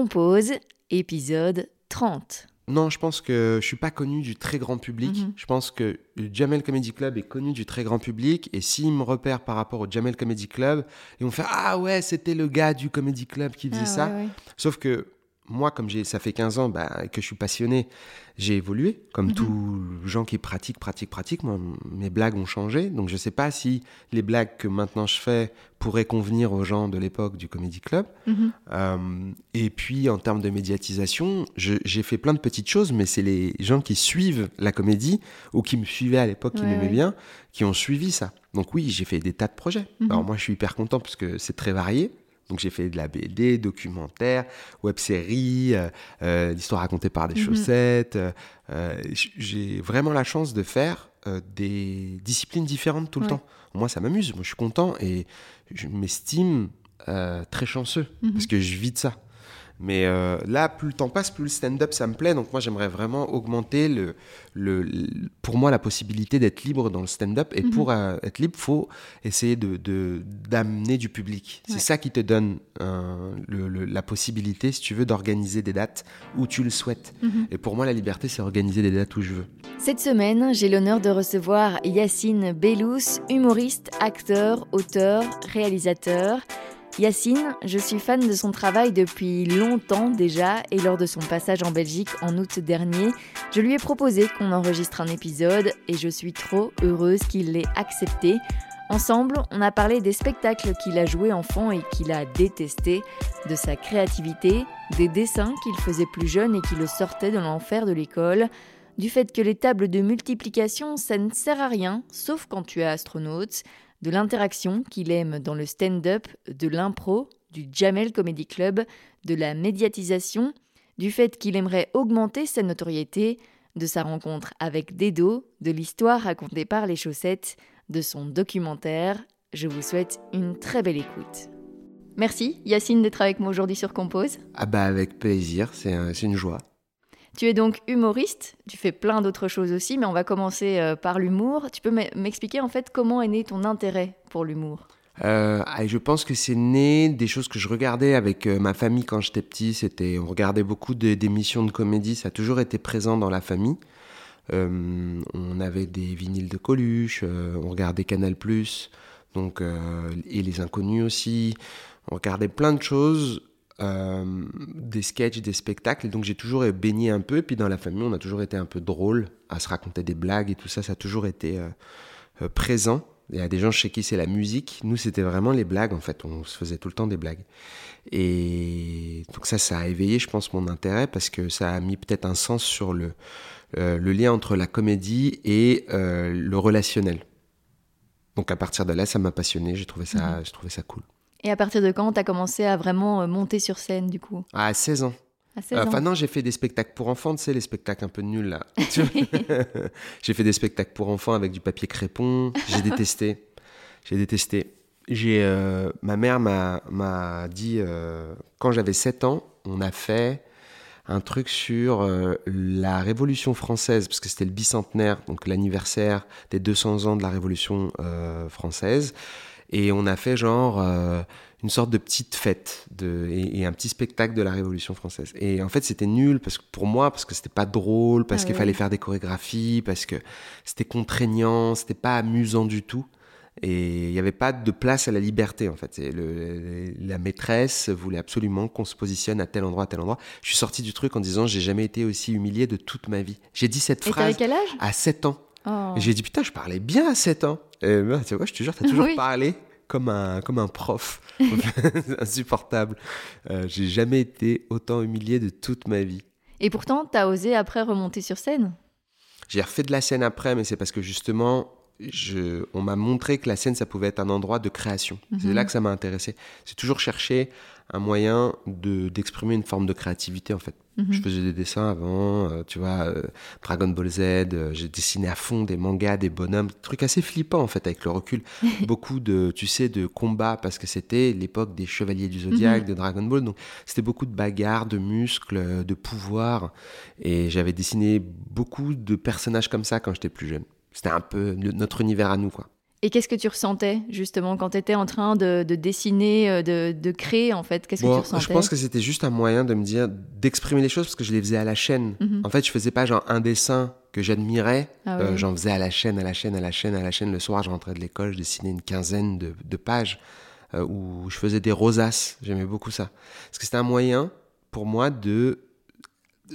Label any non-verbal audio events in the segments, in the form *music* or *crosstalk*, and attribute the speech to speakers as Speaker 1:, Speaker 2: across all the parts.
Speaker 1: Compose, épisode 30.
Speaker 2: Non, je pense que je suis pas connu du très grand public.
Speaker 1: Mhm.
Speaker 2: Je pense que le Jamel Comedy Club est connu du très grand public. Et s'ils me repèrent par rapport au Jamel Comedy Club, ils vont faire Ah ouais, c'était le gars du Comedy Club qui faisait
Speaker 1: Ah,
Speaker 2: ça.
Speaker 1: ouais, ouais.
Speaker 2: Sauf que moi, comme ça fait 15 ans bah, que je suis passionné, j'ai évolué. Comme
Speaker 1: Mhm.
Speaker 2: tous les gens qui pratiquent, pratiquent, pratiquent. Moi, mes blagues ont changé. Donc, je ne sais pas si les blagues que maintenant je fais pourraient convenir aux gens de l'époque du Comedy Club.
Speaker 1: Mhm.
Speaker 2: Euh, et puis, en termes de médiatisation, j'ai fait plein de petites choses, mais c'est les gens qui suivent la comédie ou qui me suivaient à l'époque, qui
Speaker 1: Ouais,
Speaker 2: m'aimaient
Speaker 1: ouais.
Speaker 2: bien, qui ont suivi ça. Donc, oui, j'ai fait des tas de projets.
Speaker 1: Mhm.
Speaker 2: Alors, moi, je suis hyper content parce que c'est très varié. Donc, j'ai fait de la BD, documentaire, web-série, euh, euh, l'histoire racontée par des
Speaker 1: Mhm.
Speaker 2: chaussettes. euh, j'ai vraiment la chance de faire euh, des disciplines différentes tout le
Speaker 1: Ouais.
Speaker 2: temps. Moi, ça m'amuse. Moi, je suis content et je m'estime très chanceux
Speaker 1: Mhm.
Speaker 2: parce que je vis de ça. Mais euh, là, plus le temps passe, plus le stand-up, ça me plaît. Donc moi, j'aimerais vraiment augmenter, le, le, le- pour moi, la possibilité d'être libre dans le stand-up. Et
Speaker 1: Mhm.
Speaker 2: pour euh, être libre, faut essayer de, d'amener du public.
Speaker 1: Ouais.
Speaker 2: C'est ça qui te donne euh, le- la possibilité, si tu veux, d'organiser des dates où tu le souhaites.
Speaker 1: Mhm.
Speaker 2: Et pour moi, la liberté, c'est organiser des dates où je veux.
Speaker 1: Cette semaine, j'ai l'honneur de recevoir Yacine Bellous, humoriste, acteur, auteur, réalisateur. Yacine, je suis fan de son travail depuis longtemps déjà et lors de son passage en Belgique en août dernier, je lui ai proposé qu'on enregistre un épisode et je suis trop heureuse qu'il l'ait accepté. Ensemble, on a parlé des spectacles qu'il a joués enfant et qu'il a détestés, de sa créativité, des dessins qu'il faisait plus jeune et qui le sortaient de l'enfer de l'école, du fait que les tables de multiplication, ça ne sert à rien, sauf quand tu es astronaute, de l'interaction qu'il aime dans le stand-up, de l'impro, du Jamel Comedy Club, de la médiatisation, du fait qu'il aimerait augmenter sa notoriété, de sa rencontre avec Dedo, de l'histoire racontée par les chaussettes, de son documentaire. Je vous souhaite une très belle écoute. Merci Yacine d'être avec moi aujourd'hui sur Compose.
Speaker 2: Ah bah avec plaisir, c'est un- c'est une joie.
Speaker 1: Tu es donc humoriste, tu fais plein d'autres choses aussi, mais on va commencer euh, par l'humour. Tu peux m'expliquer en fait comment est né ton intérêt pour l'humour?
Speaker 2: Euh, ah, je pense que c'est né des choses que je regardais avec euh, ma famille quand j'étais petit. C'était, on regardait beaucoup d'émissions de comédie. Ça a toujours été présent dans la famille. On avait des vinyles de Coluche, on regardait Canal+, donc et les Inconnus aussi. On regardait plein de choses, des sketchs, des spectacles. Donc j'ai toujours baigné un peu. Et puis dans la famille, on a toujours été un peu drôle à se raconter des blagues et tout ça. Ça a toujours été euh, euh, présent. Il y a des gens chez qui c'est la musique. Nous, c'était vraiment les blagues, en fait. On se faisait tout le temps des blagues. Et donc ça, ça a éveillé, je pense, mon intérêt parce que ça a mis peut-être un sens sur le, euh, le lien entre la comédie et euh, le relationnel. Donc à partir de là, ça m'a passionné. J'ai trouvé ça, j'ai trouvé ça cool.
Speaker 1: Et à partir de quand tu as commencé à vraiment euh, monter sur scène du coup?
Speaker 2: À 16 ans.
Speaker 1: À 16
Speaker 2: Euh,
Speaker 1: ans
Speaker 2: Enfin non, j'ai fait des spectacles pour enfants, tu sais, les spectacles un peu nuls là. *laughs* *laughs* j'ai fait des spectacles pour enfants avec du papier crépon. J'ai détesté. J'ai détesté. J'ai, euh, ma mère m'a, m'a dit, euh, quand j'avais 7 ans, on a fait un truc sur la Révolution française, parce que c'était le bicentenaire, donc l'anniversaire des 200 ans de la Révolution française. Et on a fait genre euh, une sorte de petite fête de, et, et un petit spectacle de la Révolution française. Et en fait, c'était nul parce que pour moi, parce que c'était pas drôle, parce
Speaker 1: Ah
Speaker 2: qu'il fallait faire des chorégraphies, parce que c'était contraignant, c'était pas amusant du tout. Et il n'y avait pas de place à la liberté, en fait. Et le- la maîtresse voulait absolument qu'on se positionne à tel endroit, à tel endroit. Je suis sorti du truc en disant J'ai jamais été aussi humilié de toute ma vie. J'ai dit cette
Speaker 1: Et
Speaker 2: phrase
Speaker 1: quel âge?
Speaker 2: à 7 ans.
Speaker 1: Oh.
Speaker 2: Et j'ai dit Putain, je parlais bien à 7 ans. Et bah, tu vois, je te jure, t'as toujours
Speaker 1: Oui.
Speaker 2: parlé comme un, comme un prof. *laughs* Insupportable. Euh, j'ai jamais été autant humilié de toute ma vie.
Speaker 1: Et pourtant, t'as osé après remonter sur scène
Speaker 2: J'ai refait de la scène après, mais c'est parce que justement, je, on m'a montré que la scène, ça pouvait être un endroit de création. C'est
Speaker 1: Mhm.
Speaker 2: là que ça m'a intéressé. C'est toujours chercher un moyen de d'exprimer une forme de créativité, en fait.
Speaker 1: Mhm.
Speaker 2: Je faisais des dessins avant, euh, tu vois, euh, Dragon Ball Z, euh, j'ai dessiné à fond des mangas, des bonhommes, des trucs assez flippants, en fait, avec le recul. *laughs* beaucoup de, tu sais, de combats, parce que c'était l'époque des chevaliers du zodiaque,
Speaker 1: Mhm.
Speaker 2: de Dragon Ball, donc c'était beaucoup de bagarres, de muscles, euh, de pouvoir. Et j'avais dessiné beaucoup de personnages comme ça quand j'étais plus jeune. C'était un peu notre univers à nous, quoi.
Speaker 1: Et qu'est-ce que tu ressentais justement quand tu étais en train de, dessiner, euh, de, créer en fait? Qu'est-ce que tu ressentais?
Speaker 2: Je pense que c'était juste un moyen de me dire, d'exprimer les choses parce que je les faisais à la chaîne. Mhm. En fait, je faisais pas genre un dessin que j'admirais, ah euh, j'en faisais à la chaîne, à la chaîne, à la chaîne, à la chaîne. Le soir, je rentrais de l'école, je dessinais une quinzaine de, pages euh, où je faisais des rosaces. J'aimais beaucoup ça. Parce que c'était un moyen pour moi de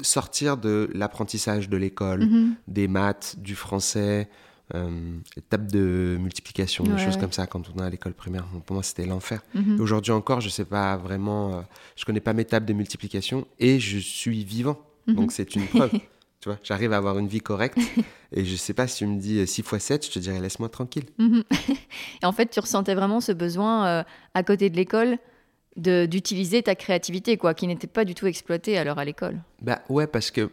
Speaker 2: sortir de l'apprentissage de l'école, mhm. des maths, du français, euh, tables de multiplication, des choses comme ça quand on est à l'école primaire. Pour moi, c'était l'enfer. Mhm. Aujourd'hui encore, je sais pas vraiment, euh, je connais pas mes tables de multiplication et je suis vivant. Mhm. Donc c'est une preuve. *laughs* tu vois, j'arrive à avoir une vie correcte *laughs* et je sais pas si tu me dis 6 x 7, je te dirais laisse-moi tranquille.
Speaker 1: Mhm. *laughs* et en fait, tu ressentais vraiment ce besoin euh, à côté de l'école d'utiliser ta créativité, quoi, qui n'était pas du tout exploitée alors à l'école?
Speaker 2: Bah ouais, parce que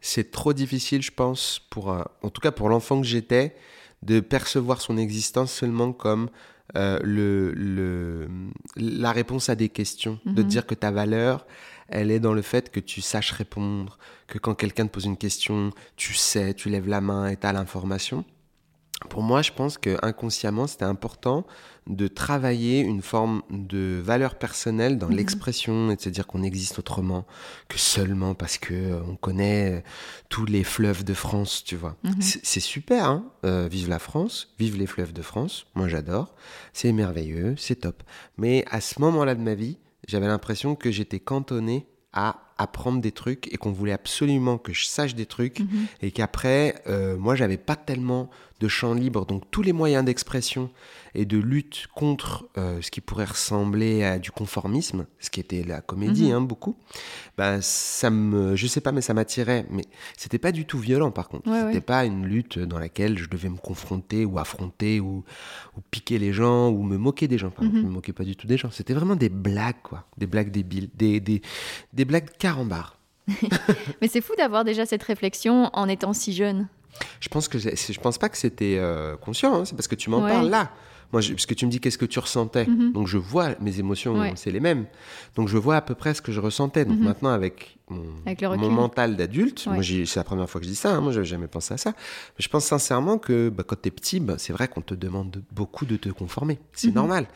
Speaker 2: c'est trop difficile, je pense, pour, en tout cas pour l'enfant que j'étais, de percevoir son existence seulement comme euh, le, le, la réponse à des questions, de mhm. dire que ta valeur, elle est dans le fait que tu saches répondre, que quand quelqu'un te pose une question, tu sais, tu lèves la main et tu as l'information pour moi, je pense que inconsciemment, c'était important de travailler une forme de valeur personnelle dans mhm. l'expression et de se dire qu'on existe autrement que seulement parce que euh, on connaît euh, tous les fleuves de France, tu vois. Mhm. C'est super, hein euh, vive la France, vive les fleuves de France. Moi, j'adore. C'est merveilleux, c'est top. Mais à ce moment-là de ma vie, j'avais l'impression que j'étais cantonné à apprendre des trucs et qu'on voulait absolument que je sache des trucs mhm. et qu'après, euh, moi, j'avais pas tellement de champ libre. Donc, tous les moyens d'expression et de lutte contre euh, ce qui pourrait ressembler à du conformisme, ce qui était la comédie, mhm. hein, beaucoup, ben, ça me, je sais pas, mais ça m'attirait. Mais c'était pas du tout violent, par contre. c'était pas une lutte dans laquelle je devais me confronter ou affronter ou, ou piquer les gens ou me moquer des gens. Pardon, mhm. Je me moquais pas du tout des gens. C'était vraiment des blagues, quoi. Des blagues débiles, des, des, des blagues barre. *laughs*
Speaker 1: Mais c'est fou d'avoir déjà cette réflexion en étant si jeune.
Speaker 2: Je pense que je pense pas que c'était euh, conscient. Hein. C'est parce que tu m'en parles là. Moi, parce que tu me dis qu'est-ce que tu ressentais? Mhm. Donc je vois mes émotions, c'est les mêmes. Donc je vois à peu près ce que je ressentais. Donc mhm. maintenant avec mon, mental d'adulte, c'est la première fois que je dis ça. Hein. moi j'avais jamais pensé à ça. Mais je pense sincèrement que bah, quand tu es petit, bah, c'est vrai qu'on te demande beaucoup de te conformer. C'est mhm. normal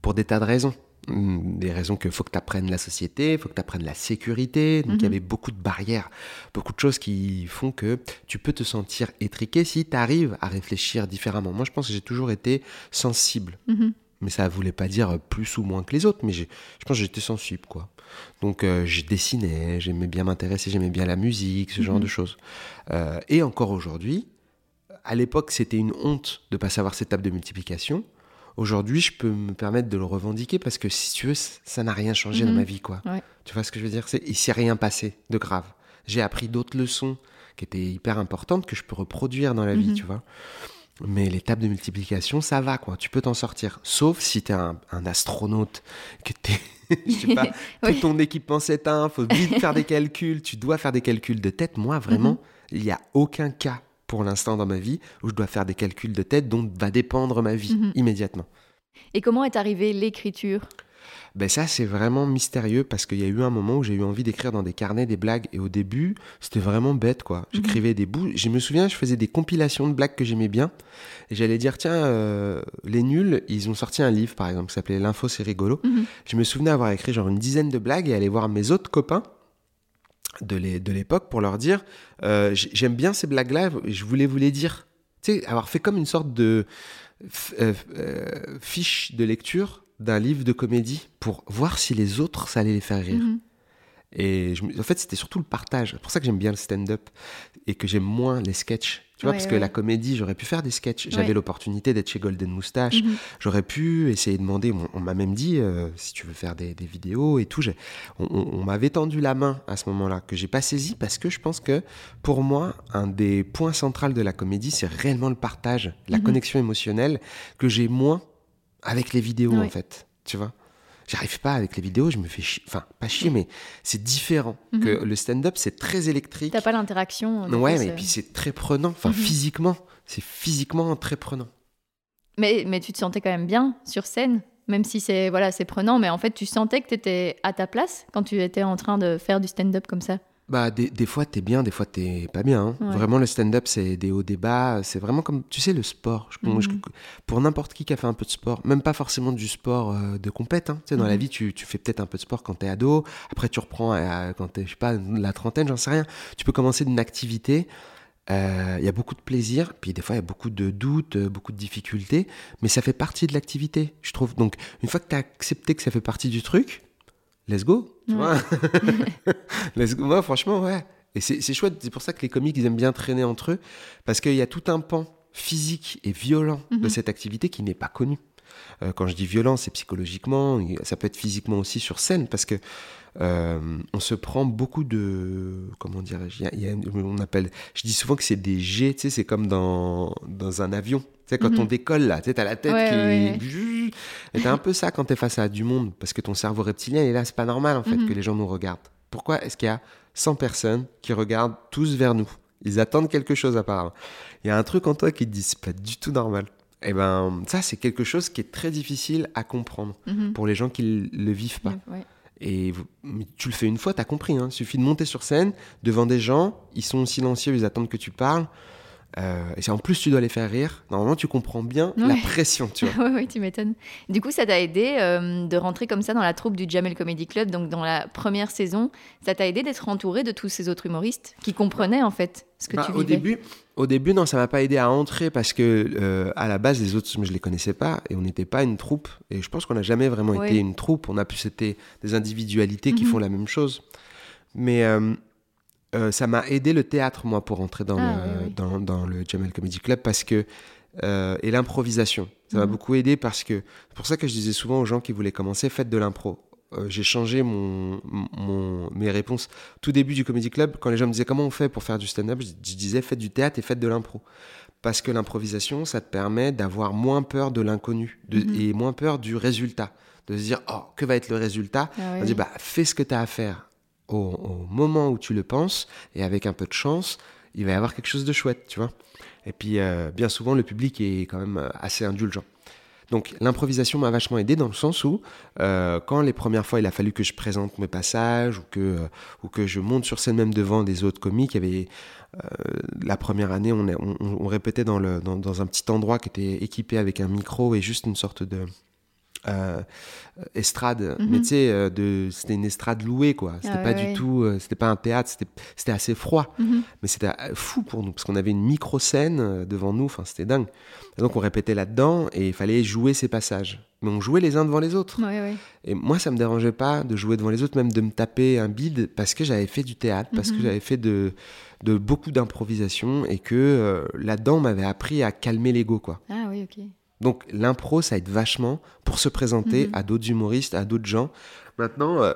Speaker 2: pour des tas de raisons. Des raisons que faut que tu apprennes la société, faut que tu apprennes la sécurité. Donc il y mhm. avait beaucoup de barrières, beaucoup de choses qui font que tu peux te sentir étriqué si tu arrives à réfléchir différemment. Moi, je pense que j'ai toujours été sensible. Mhm. Mais ça ne voulait pas dire plus ou moins que les autres, mais je pense que j'étais sensible, quoi. Donc euh, j'ai dessiné, j'aimais bien m'intéresser, j'aimais bien la musique, ce genre mhm. de choses. Euh, et encore aujourd'hui, à l'époque, c'était une honte de pas savoir cette table de multiplication. Aujourd'hui, je peux me permettre de le revendiquer parce que si tu veux, ça n'a rien changé dans mhm. ma vie, quoi. Tu vois ce que je veux dire? C'est il s'est rien passé de grave. J'ai appris d'autres leçons qui étaient hyper importantes que je peux reproduire dans la vie, mhm. tu vois. Mais les tables de multiplication, ça va, quoi. Tu peux t'en sortir. Sauf si tu es un, astronaute, que t'es, *laughs* je sais pas, *laughs* tout ton équipement s'éteint, faut vite faire des calculs, tu dois faire des calculs de tête. Moi, vraiment, mhm. il n'y a aucun cas pour l'instant dans ma vie où je dois faire des calculs de tête dont va dépendre ma vie mhm. immédiatement.
Speaker 1: Et comment est arrivée l'écriture?
Speaker 2: Ben ça c'est vraiment mystérieux parce qu'il y a eu un moment où j'ai eu envie d'écrire dans des carnets des blagues et au début c'était vraiment bête quoi. Mhm. J'écrivais des bouts, je me souviens je faisais des compilations de blagues que j'aimais bien et j'allais dire tiens euh, les nuls ils ont sorti un livre par exemple qui s'appelait l'info c'est rigolo. Mhm. Je me souvenais avoir écrit genre une dizaine de blagues et aller voir mes autres copains de l'époque pour leur dire euh, j'aime bien ces blagues-là, je voulais vous les dire. Tu sais, avoir fait comme une sorte de euh, euh, fiche de lecture d'un livre de comédie pour voir si les autres, ça allait les faire rire. Mhm. Et en fait, c'était surtout le partage. C'est pour ça que j'aime bien le stand-up et que j'aime moins les sketchs. Tu vois, parce que la comédie, j'aurais pu faire des sketchs. J'avais l'opportunité d'être chez Golden Moustache. Mhm. J'aurais pu essayer de demander. On, m'a même dit euh, si tu veux faire des, vidéos et tout. On, on m'avait tendu la main à ce moment-là que j'ai pas saisi parce que je pense que pour moi, un des points centraux de la comédie, c'est réellement le partage, la mhm. connexion émotionnelle que j'ai moins avec les vidéos en fait. Tu vois? J'arrive pas avec les vidéos, je me fais chier. Enfin, pas chier, mais c'est différent. Mhm. que Le stand-up, c'est très électrique.
Speaker 1: T'as pas l'interaction.
Speaker 2: Ouais, mais puis c'est très prenant. Enfin, mhm. physiquement, c'est physiquement très prenant.
Speaker 1: Mais, mais tu te sentais quand même bien sur scène, même si c'est voilà, c'est prenant. Mais en fait, tu sentais que tu étais à ta place quand tu étais en train de faire du stand-up comme ça?
Speaker 2: Bah, des, des fois, t'es bien, des fois, t'es pas bien. hein.
Speaker 1: Ouais.
Speaker 2: Vraiment, le stand-up, c'est des hauts, des bas. C'est vraiment comme, tu sais, le sport. Je- moi, je-
Speaker 1: Mhm.
Speaker 2: pour n'importe qui qui a fait un peu de sport, même pas forcément du sport euh, de compète. hein. Tu sais, dans la
Speaker 1: Mhm.
Speaker 2: vie, tu, tu fais peut-être un peu de sport quand t'es ado. Après, tu reprends à- quand t'es, je sais pas, la trentaine, j'en sais rien. Tu peux commencer d'une activité. euh, Il y a beaucoup de plaisir, puis des fois il y a beaucoup de doutes, euh, beaucoup de difficultés, mais ça fait partie de l'activité, je trouve. Donc une fois que tu as accepté que ça fait partie du truc, let's go, tu
Speaker 1: Ouais.
Speaker 2: vois. *laughs* *laughs* let's go. Moi, franchement, ouais. Et c'est c'est chouette, c'est pour ça que les comiques, ils aiment bien traîner entre eux, parce qu'il y a tout un pan physique et violent de
Speaker 1: Mhm.
Speaker 2: cette activité qui n'est pas connu. Euh, quand je dis violent, c'est psychologiquement, et ça peut être physiquement aussi sur scène, parce que euh, on se prend beaucoup de, comment dirais-je, on appelle, je dis souvent que c'est des jets, tu sais, c'est comme dans, dans un avion. Tu sais, quand
Speaker 1: Mhm.
Speaker 2: on décolle, là, tu sais, t'as la tête
Speaker 1: Ouais,
Speaker 2: qui
Speaker 1: ouais,
Speaker 2: est... Et t'as un peu ça quand t'es face à du monde, parce que ton cerveau reptilien est là, c'est pas normal, en fait,
Speaker 1: Mhm.
Speaker 2: que les gens nous regardent. Pourquoi est-ce qu'il y a 100 personnes qui regardent tous vers nous? Ils attendent quelque chose, apparemment. Il y a un truc en toi qui te dit, c'est pas du tout normal. Et ben, ça, c'est quelque chose qui est très difficile à comprendre
Speaker 1: Mhm.
Speaker 2: pour les gens qui le vivent pas.
Speaker 1: Ouais.
Speaker 2: Et vous- tu le fais une fois, t'as compris. Hein. Il suffit de monter sur scène devant des gens, ils sont silencieux, ils attendent que tu parles. Euh, et c'est en plus, tu dois les faire rire. Normalement, tu comprends bien la pression, tu *laughs* vois.
Speaker 1: Ouais, tu m'étonnes. Du coup, ça t'a aidé euh, de rentrer comme ça dans la troupe du Jamel Comedy Club, donc dans la première saison. Ça t'a aidé d'être entouré de tous ces autres humoristes qui comprenaient en fait ce que
Speaker 2: Bah,
Speaker 1: tu
Speaker 2: au
Speaker 1: vivais?
Speaker 2: début, au début, non, ça m'a pas aidé à entrer parce que euh, à la base, les autres, je les connaissais pas et on n'était pas une troupe. Et je pense qu'on n'a jamais vraiment
Speaker 1: Ouais.
Speaker 2: été une troupe. On a plus été des individualités qui
Speaker 1: Mhm.
Speaker 2: font la même chose. Mais euh, ça m'a aidé le théâtre, moi, pour entrer dans,
Speaker 1: Ah,
Speaker 2: le. Dans, dans le Jamel Comedy Club parce que euh, et l'improvisation, ça m'a
Speaker 1: Mhm.
Speaker 2: beaucoup aidé parce que c'est pour ça que je disais souvent aux gens qui voulaient commencer, faites de l'impro. Euh, j'ai changé mon, mon, mes réponses. Tout début du Comedy Club, quand les gens me disaient comment on fait pour faire du stand-up, je, je disais faites du théâtre et faites de l'impro. Parce que l'improvisation, ça te permet d'avoir moins peur de l'inconnu
Speaker 1: Mhm.
Speaker 2: et moins peur du résultat. De se dire, oh, que va être le résultat?
Speaker 1: Ah ouais.
Speaker 2: On dit, bah, fais ce que tu as à faire au, moment où tu le penses, et avec un peu de chance, il va y avoir quelque chose de chouette, tu vois. Et puis, euh, bien souvent, le public est quand même euh, assez indulgent. Donc, l'improvisation m'a vachement aidé dans le sens où, euh, quand les premières fois, il a fallu que je présente mes passages ou que, ou que je monte sur scène même devant des autres comiques, avait la première année, on- on répétait dans, le, dans, dans un petit endroit qui était équipé avec un micro et juste une sorte de euh, estrade.
Speaker 1: Mhm.
Speaker 2: Mais tu sais, euh, de- c'était une estrade louée, quoi. C'était
Speaker 1: Ah
Speaker 2: pas du tout, euh, c'était pas un théâtre, c'était assez froid.
Speaker 1: Mhm.
Speaker 2: Mais c'était euh, fou pour nous, parce qu'on avait une micro-scène euh, devant nous, enfin c'était dingue. Et donc on répétait là-dedans et il fallait jouer ces passages. Mais on jouait les uns devant les autres. Et moi, ça me dérangeait pas de jouer devant les autres, même de me taper un bide, parce que j'avais fait du théâtre, parce que
Speaker 1: Mhm.
Speaker 2: j'avais fait de, de beaucoup d'improvisation et que euh, là-dedans, on m'avait appris à calmer l'ego, quoi.
Speaker 1: Ah oui, ok.
Speaker 2: Donc l'impro, ça aide vachement pour se présenter
Speaker 1: Mhm.
Speaker 2: à d'autres humoristes, à d'autres gens. Maintenant, euh,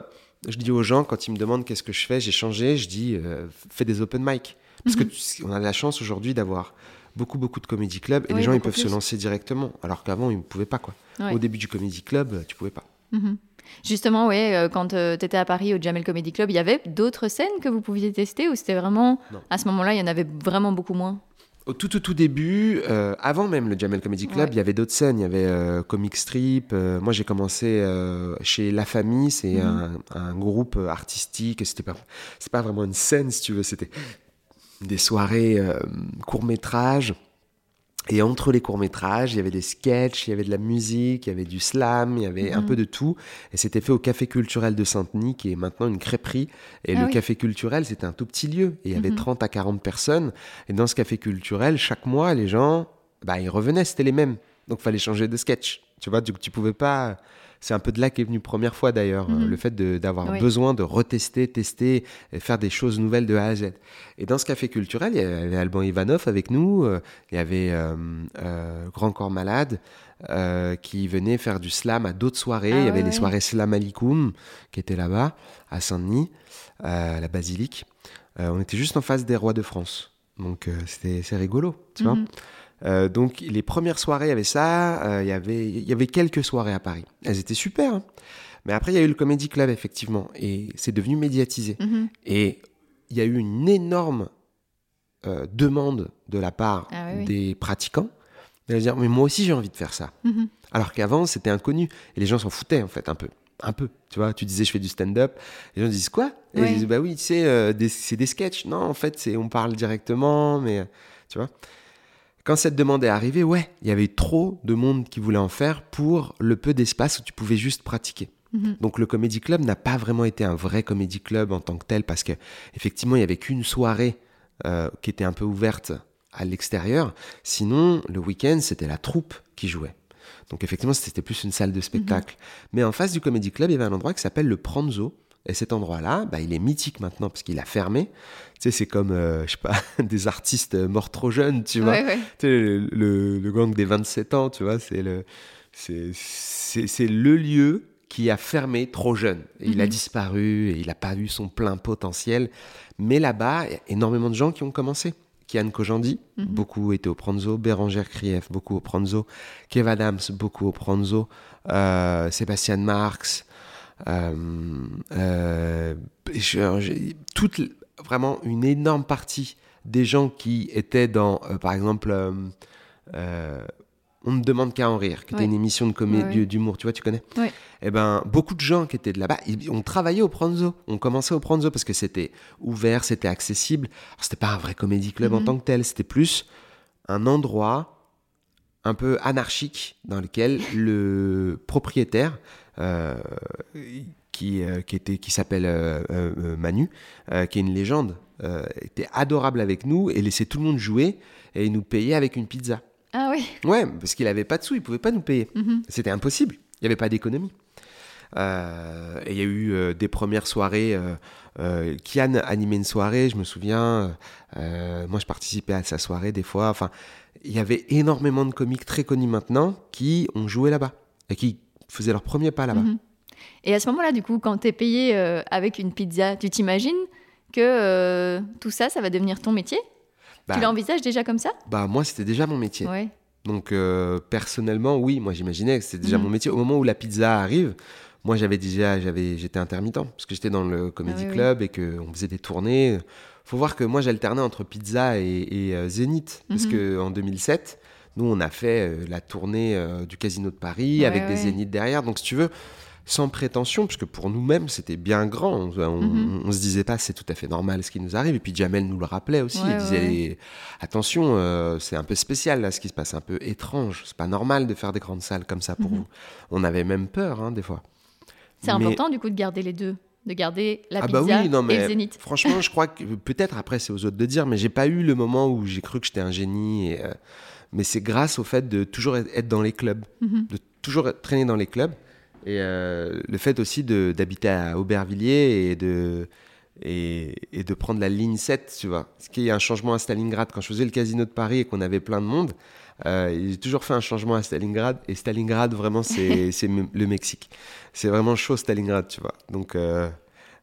Speaker 2: je dis aux gens, quand ils me demandent qu'est-ce que je fais, j'ai changé, je dis euh, fais des open mic. Parce que tu- on a la chance aujourd'hui d'avoir beaucoup, beaucoup de comédie club et
Speaker 1: Oui,
Speaker 2: les gens, ils peuvent se lancer directement. Alors qu'avant, ils ne pouvaient pas, quoi.
Speaker 1: Ouais.
Speaker 2: Au début du comédie club, euh, tu pouvais pas.
Speaker 1: Mhm. Justement, ouais, euh, quand tu étais à Paris au Jamel Comedy Club, il y avait d'autres scènes que vous pouviez tester ou c'était vraiment
Speaker 2: Non.
Speaker 1: à ce moment-là, il y en avait vraiment beaucoup moins?
Speaker 2: Au tout, tout, tout début, euh, avant même le Jamel Comedy Club,
Speaker 1: Ouais.
Speaker 2: il y avait d'autres scènes. Il y avait euh, Comic Strip. euh, moi, j'ai commencé euh, chez La Famille. C'est
Speaker 1: Mhm.
Speaker 2: un, un groupe euh, artistique. C'était pas, c'est pas vraiment une scène, si tu veux. C'était des soirées euh, court métrage. Et entre les courts métrages, il y avait des sketchs, il y avait de la musique, il y avait du slam, il y avait un
Speaker 1: Mhm.
Speaker 2: peu de tout. Et c'était fait au Café culturel de Saint-Denis, qui est maintenant une crêperie. Et
Speaker 1: Ah
Speaker 2: le
Speaker 1: oui.
Speaker 2: Café culturel, c'était un tout petit lieu. Et il y avait
Speaker 1: Mhm.
Speaker 2: 30 à 40 personnes. Et dans ce café culturel, chaque mois, les gens, bah, ils revenaient, c'était les mêmes. Donc, fallait changer de sketch. Tu vois, du coup, tu pouvais pas. C'est un peu de là qu'est venu première fois d'ailleurs,
Speaker 1: Mhm.
Speaker 2: le fait d'avoir
Speaker 1: Oui.
Speaker 2: besoin de retester, tester, et faire des choses nouvelles de A à Z. Et dans ce café culturel, il y avait Alban Ivanov avec nous, euh, il y avait euh, euh, Grand Corps Malade qui venait faire du slam à d'autres soirées.
Speaker 1: Ah
Speaker 2: il y avait
Speaker 1: ouais,
Speaker 2: les
Speaker 1: ouais.
Speaker 2: soirées Slam Alikoum qui étaient là-bas, à Saint-Denis, à la basilique. On était juste en face des rois de France. Donc euh, c'était c'est rigolo, tu vois. Euh, donc les premières soirées, il y avait ça. euh, il, y avait, il y avait quelques soirées à Paris. Elles étaient super. hein. Mais après, il y a eu le Comedy Club, effectivement. Et c'est devenu médiatisé.
Speaker 1: Mhm.
Speaker 2: Et il y a eu une énorme euh, demande de la part
Speaker 1: Ah oui, oui.
Speaker 2: des pratiquants de dire Mais moi aussi, j'ai envie de faire ça.
Speaker 1: Mhm.
Speaker 2: Alors qu'avant, c'était inconnu. Et les gens s'en foutaient, en fait, un peu. un peu, tu vois. Tu disais, je fais du stand-up. Les gens disent quoi? Et ils disent, bah oui, c'est euh, des, des sketchs. Non, en fait, c'est on parle directement, mais tu vois. Quand cette demande est arrivée, ouais, il y avait trop de monde qui voulait en faire pour le peu d'espace où tu pouvais juste pratiquer. Mhm. Donc le Comedy Club n'a pas vraiment été un vrai Comedy Club en tant que tel parce que effectivement il y avait qu'une soirée euh, qui était un peu ouverte à l'extérieur. Sinon le week-end c'était la troupe qui jouait. Donc effectivement c'était plus une salle de spectacle. Mhm. Mais en face du Comedy Club il y avait un endroit qui s'appelle le Pranzo. Et cet endroit-là, bah, il est mythique maintenant parce qu'il a fermé. Tu sais, c'est comme, euh, je sais pas, *laughs* des artistes morts trop jeunes, tu vois. Tu sais, le, le, gang des 27 ans, tu vois, c'est le, c'est le lieu qui a fermé trop jeune. Il a mhm. disparu et il n'a pas eu son plein potentiel. Mais là-bas, il y a énormément de gens qui ont commencé. Kian Kojandi, mhm. beaucoup étaient au Pranzo. Bérangère Krief, beaucoup au Pranzo. Kev Adams, beaucoup au Pranzo. Euh, Sébastien Marx. Euh, euh, toute, vraiment une énorme partie des gens qui étaient dans, par exemple, on ne demande qu'à en rire, qui était une émission de comédie d'humour, tu vois, tu connais Eh ben, beaucoup de gens qui étaient de là-bas, ont travaillé au Pranzo, ont commencé au Pranzo parce que c'était ouvert, c'était accessible. C'était pas un vrai comédie club en mhm. tant que tel, c'était plus un endroit un peu anarchique dans lequel le propriétaire euh, qui, euh, qui, était, qui s'appelle euh, Manu, qui est une légende, était adorable avec nous et laissait tout le monde jouer et nous payait avec une pizza.
Speaker 1: Ah oui
Speaker 2: Ouais, parce qu'il n'avait pas de sous, il pouvait pas nous payer.
Speaker 1: Mhm.
Speaker 2: C'était impossible. Il n'y avait pas d'économie. Euh, et il y a eu euh, des premières soirées. Euh, Kian animait une soirée, je me souviens. moi, je participais à sa soirée des fois. Enfin, il y avait énormément de comiques très connus maintenant qui ont joué là-bas et qui faisaient leur premier pas là-bas. Mhm.
Speaker 1: Et à ce moment-là, du coup, quand tu es payé avec une pizza, tu t'imagines que tout ça, ça va devenir ton métier? Tu bah. l'envisages déjà comme ça?
Speaker 2: Bah moi, c'était déjà mon métier. Donc euh, personnellement, oui, moi j'imaginais que c'était déjà mhm. mon métier. Au moment où la pizza arrive, moi j'avais déjà, j'avais, j'étais intermittent parce que j'étais dans le comedy ah club et que on faisait des tournées. Faut voir que moi j'alternais entre pizza et, euh, Zénith parce mhm. que en 2007, nous on a fait euh, la tournée du Casino de Paris avec des Zéniths derrière. Donc si tu veux, sans prétention, puisque pour nous-mêmes, c'était bien grand. On, mhm. se disait pas, c'est tout à fait normal ce qui nous arrive. Et puis Jamel nous le rappelait aussi. il disait, attention, euh, c'est un peu spécial là, ce qui se passe, un peu étrange. C'est pas normal de faire des grandes salles comme ça pour mhm. vous. On avait même peur, hein, des fois.
Speaker 1: C'est important, du coup, de garder les deux de garder la ah bah pizza oui, non, mais et le zénith.
Speaker 2: Franchement, je crois que peut-être après c'est aux autres de dire, mais j'ai pas eu le moment où j'ai cru que j'étais un génie. Et, euh, mais c'est grâce au fait de toujours être dans les clubs, mhm. de toujours traîner dans les clubs. Et euh, le fait aussi d'habiter à Aubervilliers et de, et, et, de prendre la ligne 7, tu vois. Ce qui est un changement à Stalingrad. Quand je faisais le casino de Paris et qu'on avait plein de monde, euh, j'ai toujours fait un changement à Stalingrad. Et Stalingrad, vraiment, c'est *laughs* le Mexique. C'est vraiment chaud, Stalingrad, tu vois. Donc euh,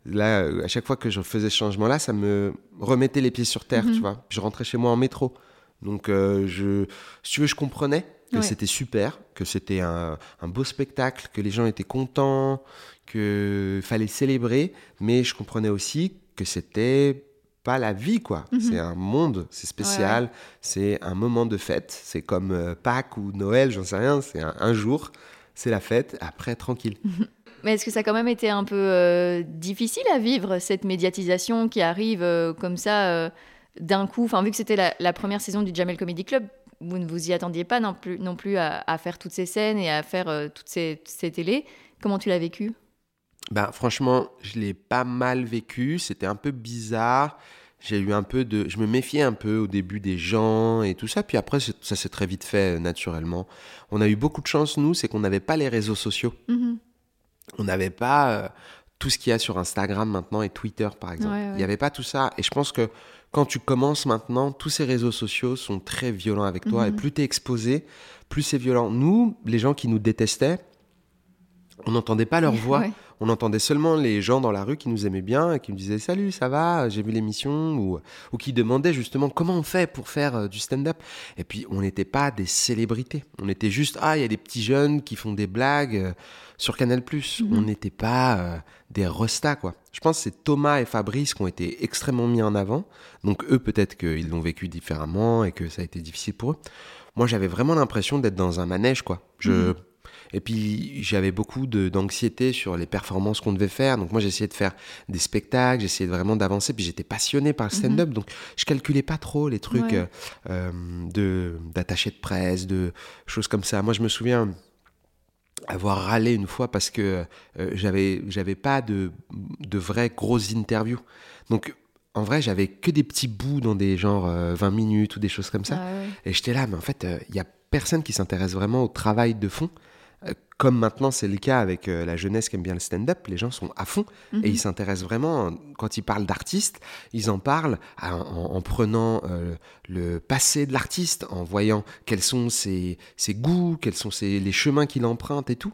Speaker 2: là, à chaque fois que je faisais ce changement-là, ça me remettait les pieds sur terre, mhm. tu vois. Je rentrais chez moi en métro. Donc, je, si tu veux, je comprenais que c'était super, que c'était un, beau spectacle, que les gens étaient contents, qu'il fallait célébrer, mais je comprenais aussi que c'était pas la vie, quoi. Mhm. C'est un monde, c'est spécial, c'est un moment de fête, c'est comme euh, Pâques ou Noël, j'en sais rien, c'est un, jour, c'est la fête, après tranquille. *laughs*
Speaker 1: Mais est-ce que ça a quand même été un peu euh, difficile à vivre, cette médiatisation qui arrive euh, comme ça d'un coup Enfin, vu que c'était la, la, première saison du Jamel Comedy Club, vous ne vous y attendiez pas non plus, non plus à, faire toutes ces scènes et à faire euh, toutes ces, ces télés. Comment tu l'as vécu?
Speaker 2: Ben, Franchement, je l'ai pas mal vécu. C'était un peu bizarre. J'ai eu un peu de. Je me méfiais un peu au début des gens et tout ça. Puis après, ça s'est très vite fait euh, naturellement. On a eu beaucoup de chance, nous, c'est qu'on n'avait pas les réseaux sociaux.
Speaker 1: Mm-hmm.
Speaker 2: On n'avait pas euh, tout ce qu'il y a sur Instagram maintenant et Twitter, par exemple. Il n'y avait pas tout ça. Et je pense que quand tu commences maintenant, tous ces réseaux sociaux sont très violents avec toi. Et mhm. plus tu es exposé, plus c'est violent. Nous, les gens qui nous détestaient, on n'entendait pas leur voix. On entendait seulement les gens dans la rue qui nous aimaient bien et qui nous disaient Salut, ça va, j'ai vu l'émission. Ou, ou qui demandaient justement comment on fait pour faire euh, du stand-up. Et puis, on n'était pas des célébrités. On était juste Ah, il y a des petits jeunes qui font des blagues euh, sur Canal. Mhm. On n'était pas euh, des restas, quoi. Je pense que c'est Thomas et Fabrice qui ont été extrêmement mis en avant. Donc, eux, peut-être qu'ils l'ont vécu différemment et que ça a été difficile pour eux. Moi, j'avais vraiment l'impression d'être dans un manège, quoi. Je. Mhm Et puis j'avais beaucoup d'anxiété sur les performances qu'on devait faire. Donc moi j'essayais de faire des spectacles, j'essayais vraiment d'avancer. Puis j'étais passionné par le mhm. stand-up, donc je calculais pas trop les trucs euh, euh, de d'attaché de presse, de choses comme ça. Moi je me souviens avoir râlé une fois parce que euh, j'avais j'avais pas de de vraies grosses interviews. Donc en vrai, j'avais que des petits bouts dans des genre 20 minutes ou des choses comme ça. Ah Et j'étais là, mais en fait, il y a personne qui s'intéresse vraiment au travail de fond comme maintenant c'est le cas avec euh, la jeunesse qui aime bien le stand-up, les gens sont à fond et mhm. ils s'intéressent vraiment, quand ils parlent d'artistes, ils en parlent en, prenant euh, le passé de l'artiste, en voyant quels sont ses, goûts, quels sont les chemins qu'il emprunte et tout.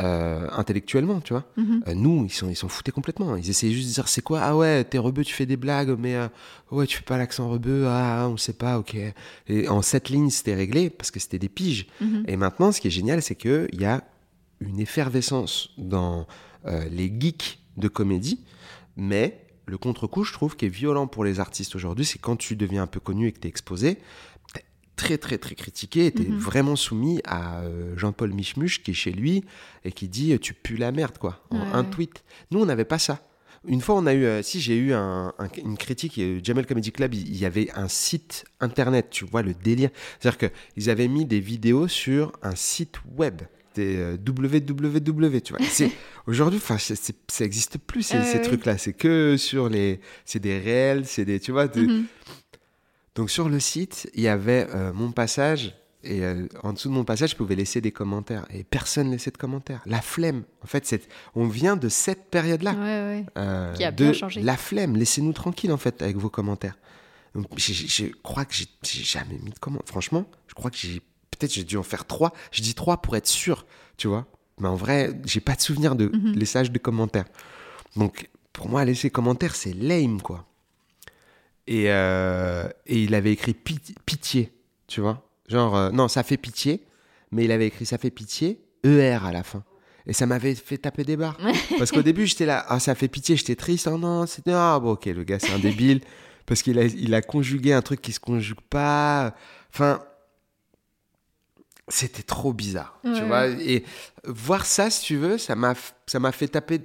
Speaker 2: Euh, intellectuellement, tu vois. Mhm. nous, ils sont, ils sont foutés complètement. Ils essayaient juste de dire c'est quoi? Ah ouais, t'es rebeu, tu fais des blagues, mais ouais, tu fais pas l'accent rebeu, ah, on sait pas, ok. Et en cette ligne, c'était réglé parce que c'était des piges. Mhm. Et maintenant, ce qui est génial, c'est qu'il y a une effervescence dans euh, les geeks de comédie, mais le contre-coup, je trouve, qui est violent pour les artistes aujourd'hui, c'est quand tu deviens un peu connu et que tu es exposé, très très très critiqué, es mhm. vraiment soumis à euh, Jean-Paul Michmuche qui est chez lui et qui dit tu pues la merde quoi, en un tweet. Nous, on n'avait pas ça. Une fois, on a eu, euh, si j'ai eu une critique, Jamel Comedy Club, il, y avait un site internet, tu vois le délire. C'est-à-dire qu'ils avaient mis des vidéos sur un site web c'était www, tu vois. *laughs* Aujourd'hui, ça n'existe plus ces, trucs-là. C'est que sur les, c'est des réels, c'est des, tu vois. Mhm. Donc sur le site, il y avait euh, mon passage et euh, en dessous de mon passage, je pouvais laisser des commentaires et personne laissait de commentaires. La flemme, en fait, on vient de cette période-là.
Speaker 1: Ouais, euh, Qui a bien changé.
Speaker 2: La flemme, laissez-nous tranquille en fait avec vos commentaires. Donc, je crois que j'ai jamais mis de commentaires. Franchement, je crois que j'ai Peut-être j'ai dû en faire trois. Je dis trois pour être sûr, tu vois. Mais en vrai, j'ai pas de souvenir de mhm. laissage de commentaires. Donc, pour moi, laisser commentaires, c'est lame, quoi. Et, euh, et il avait écrit pitié, tu vois. Genre, euh, non, ça fait pitié, mais il avait écrit ça fait pitié, ER à la fin. Et ça m'avait fait taper des barres. *laughs* Parce qu'au début, j'étais là, ah, ça fait pitié, j'étais triste. Oh non, c'était. Ah, bon, ok, le gars, c'est un débile. *laughs* Parce qu'il a, il a conjugué un truc qui se conjugue pas. Enfin, c'était trop bizarre, tu vois. Et voir ça, si tu veux, ça m'a, ça m'a fait taper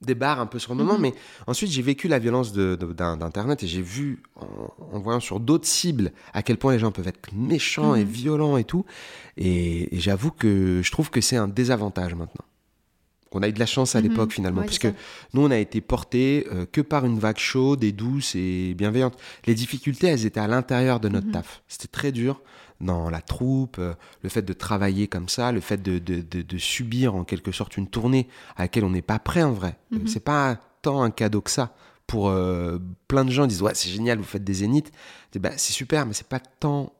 Speaker 2: des barres un peu sur le moment, mhm. mais ensuite j'ai vécu la violence d'Internet et j'ai vu, en, voyant sur d'autres cibles, à quel point les gens peuvent être méchants et mhm. violents et tout. Et, j'avoue que je trouve que c'est un désavantage maintenant. On a eu de la chance à mhm. l'époque finalement, puisque nous on a été portés euh, que par une vague chaude et douce et bienveillante. Les difficultés, elles étaient à l'intérieur de notre taf. C'était très dur dans la troupe, euh, le fait de travailler comme ça, le fait de, de, de, subir en quelque sorte une tournée à laquelle on n'est pas prêt en vrai. Mhm. C'est pas tant un cadeau que ça. Pour euh, plein de gens, ils disent ouais c'est génial, vous faites des zéniths. Bah, c'est super, mais c'est pas tant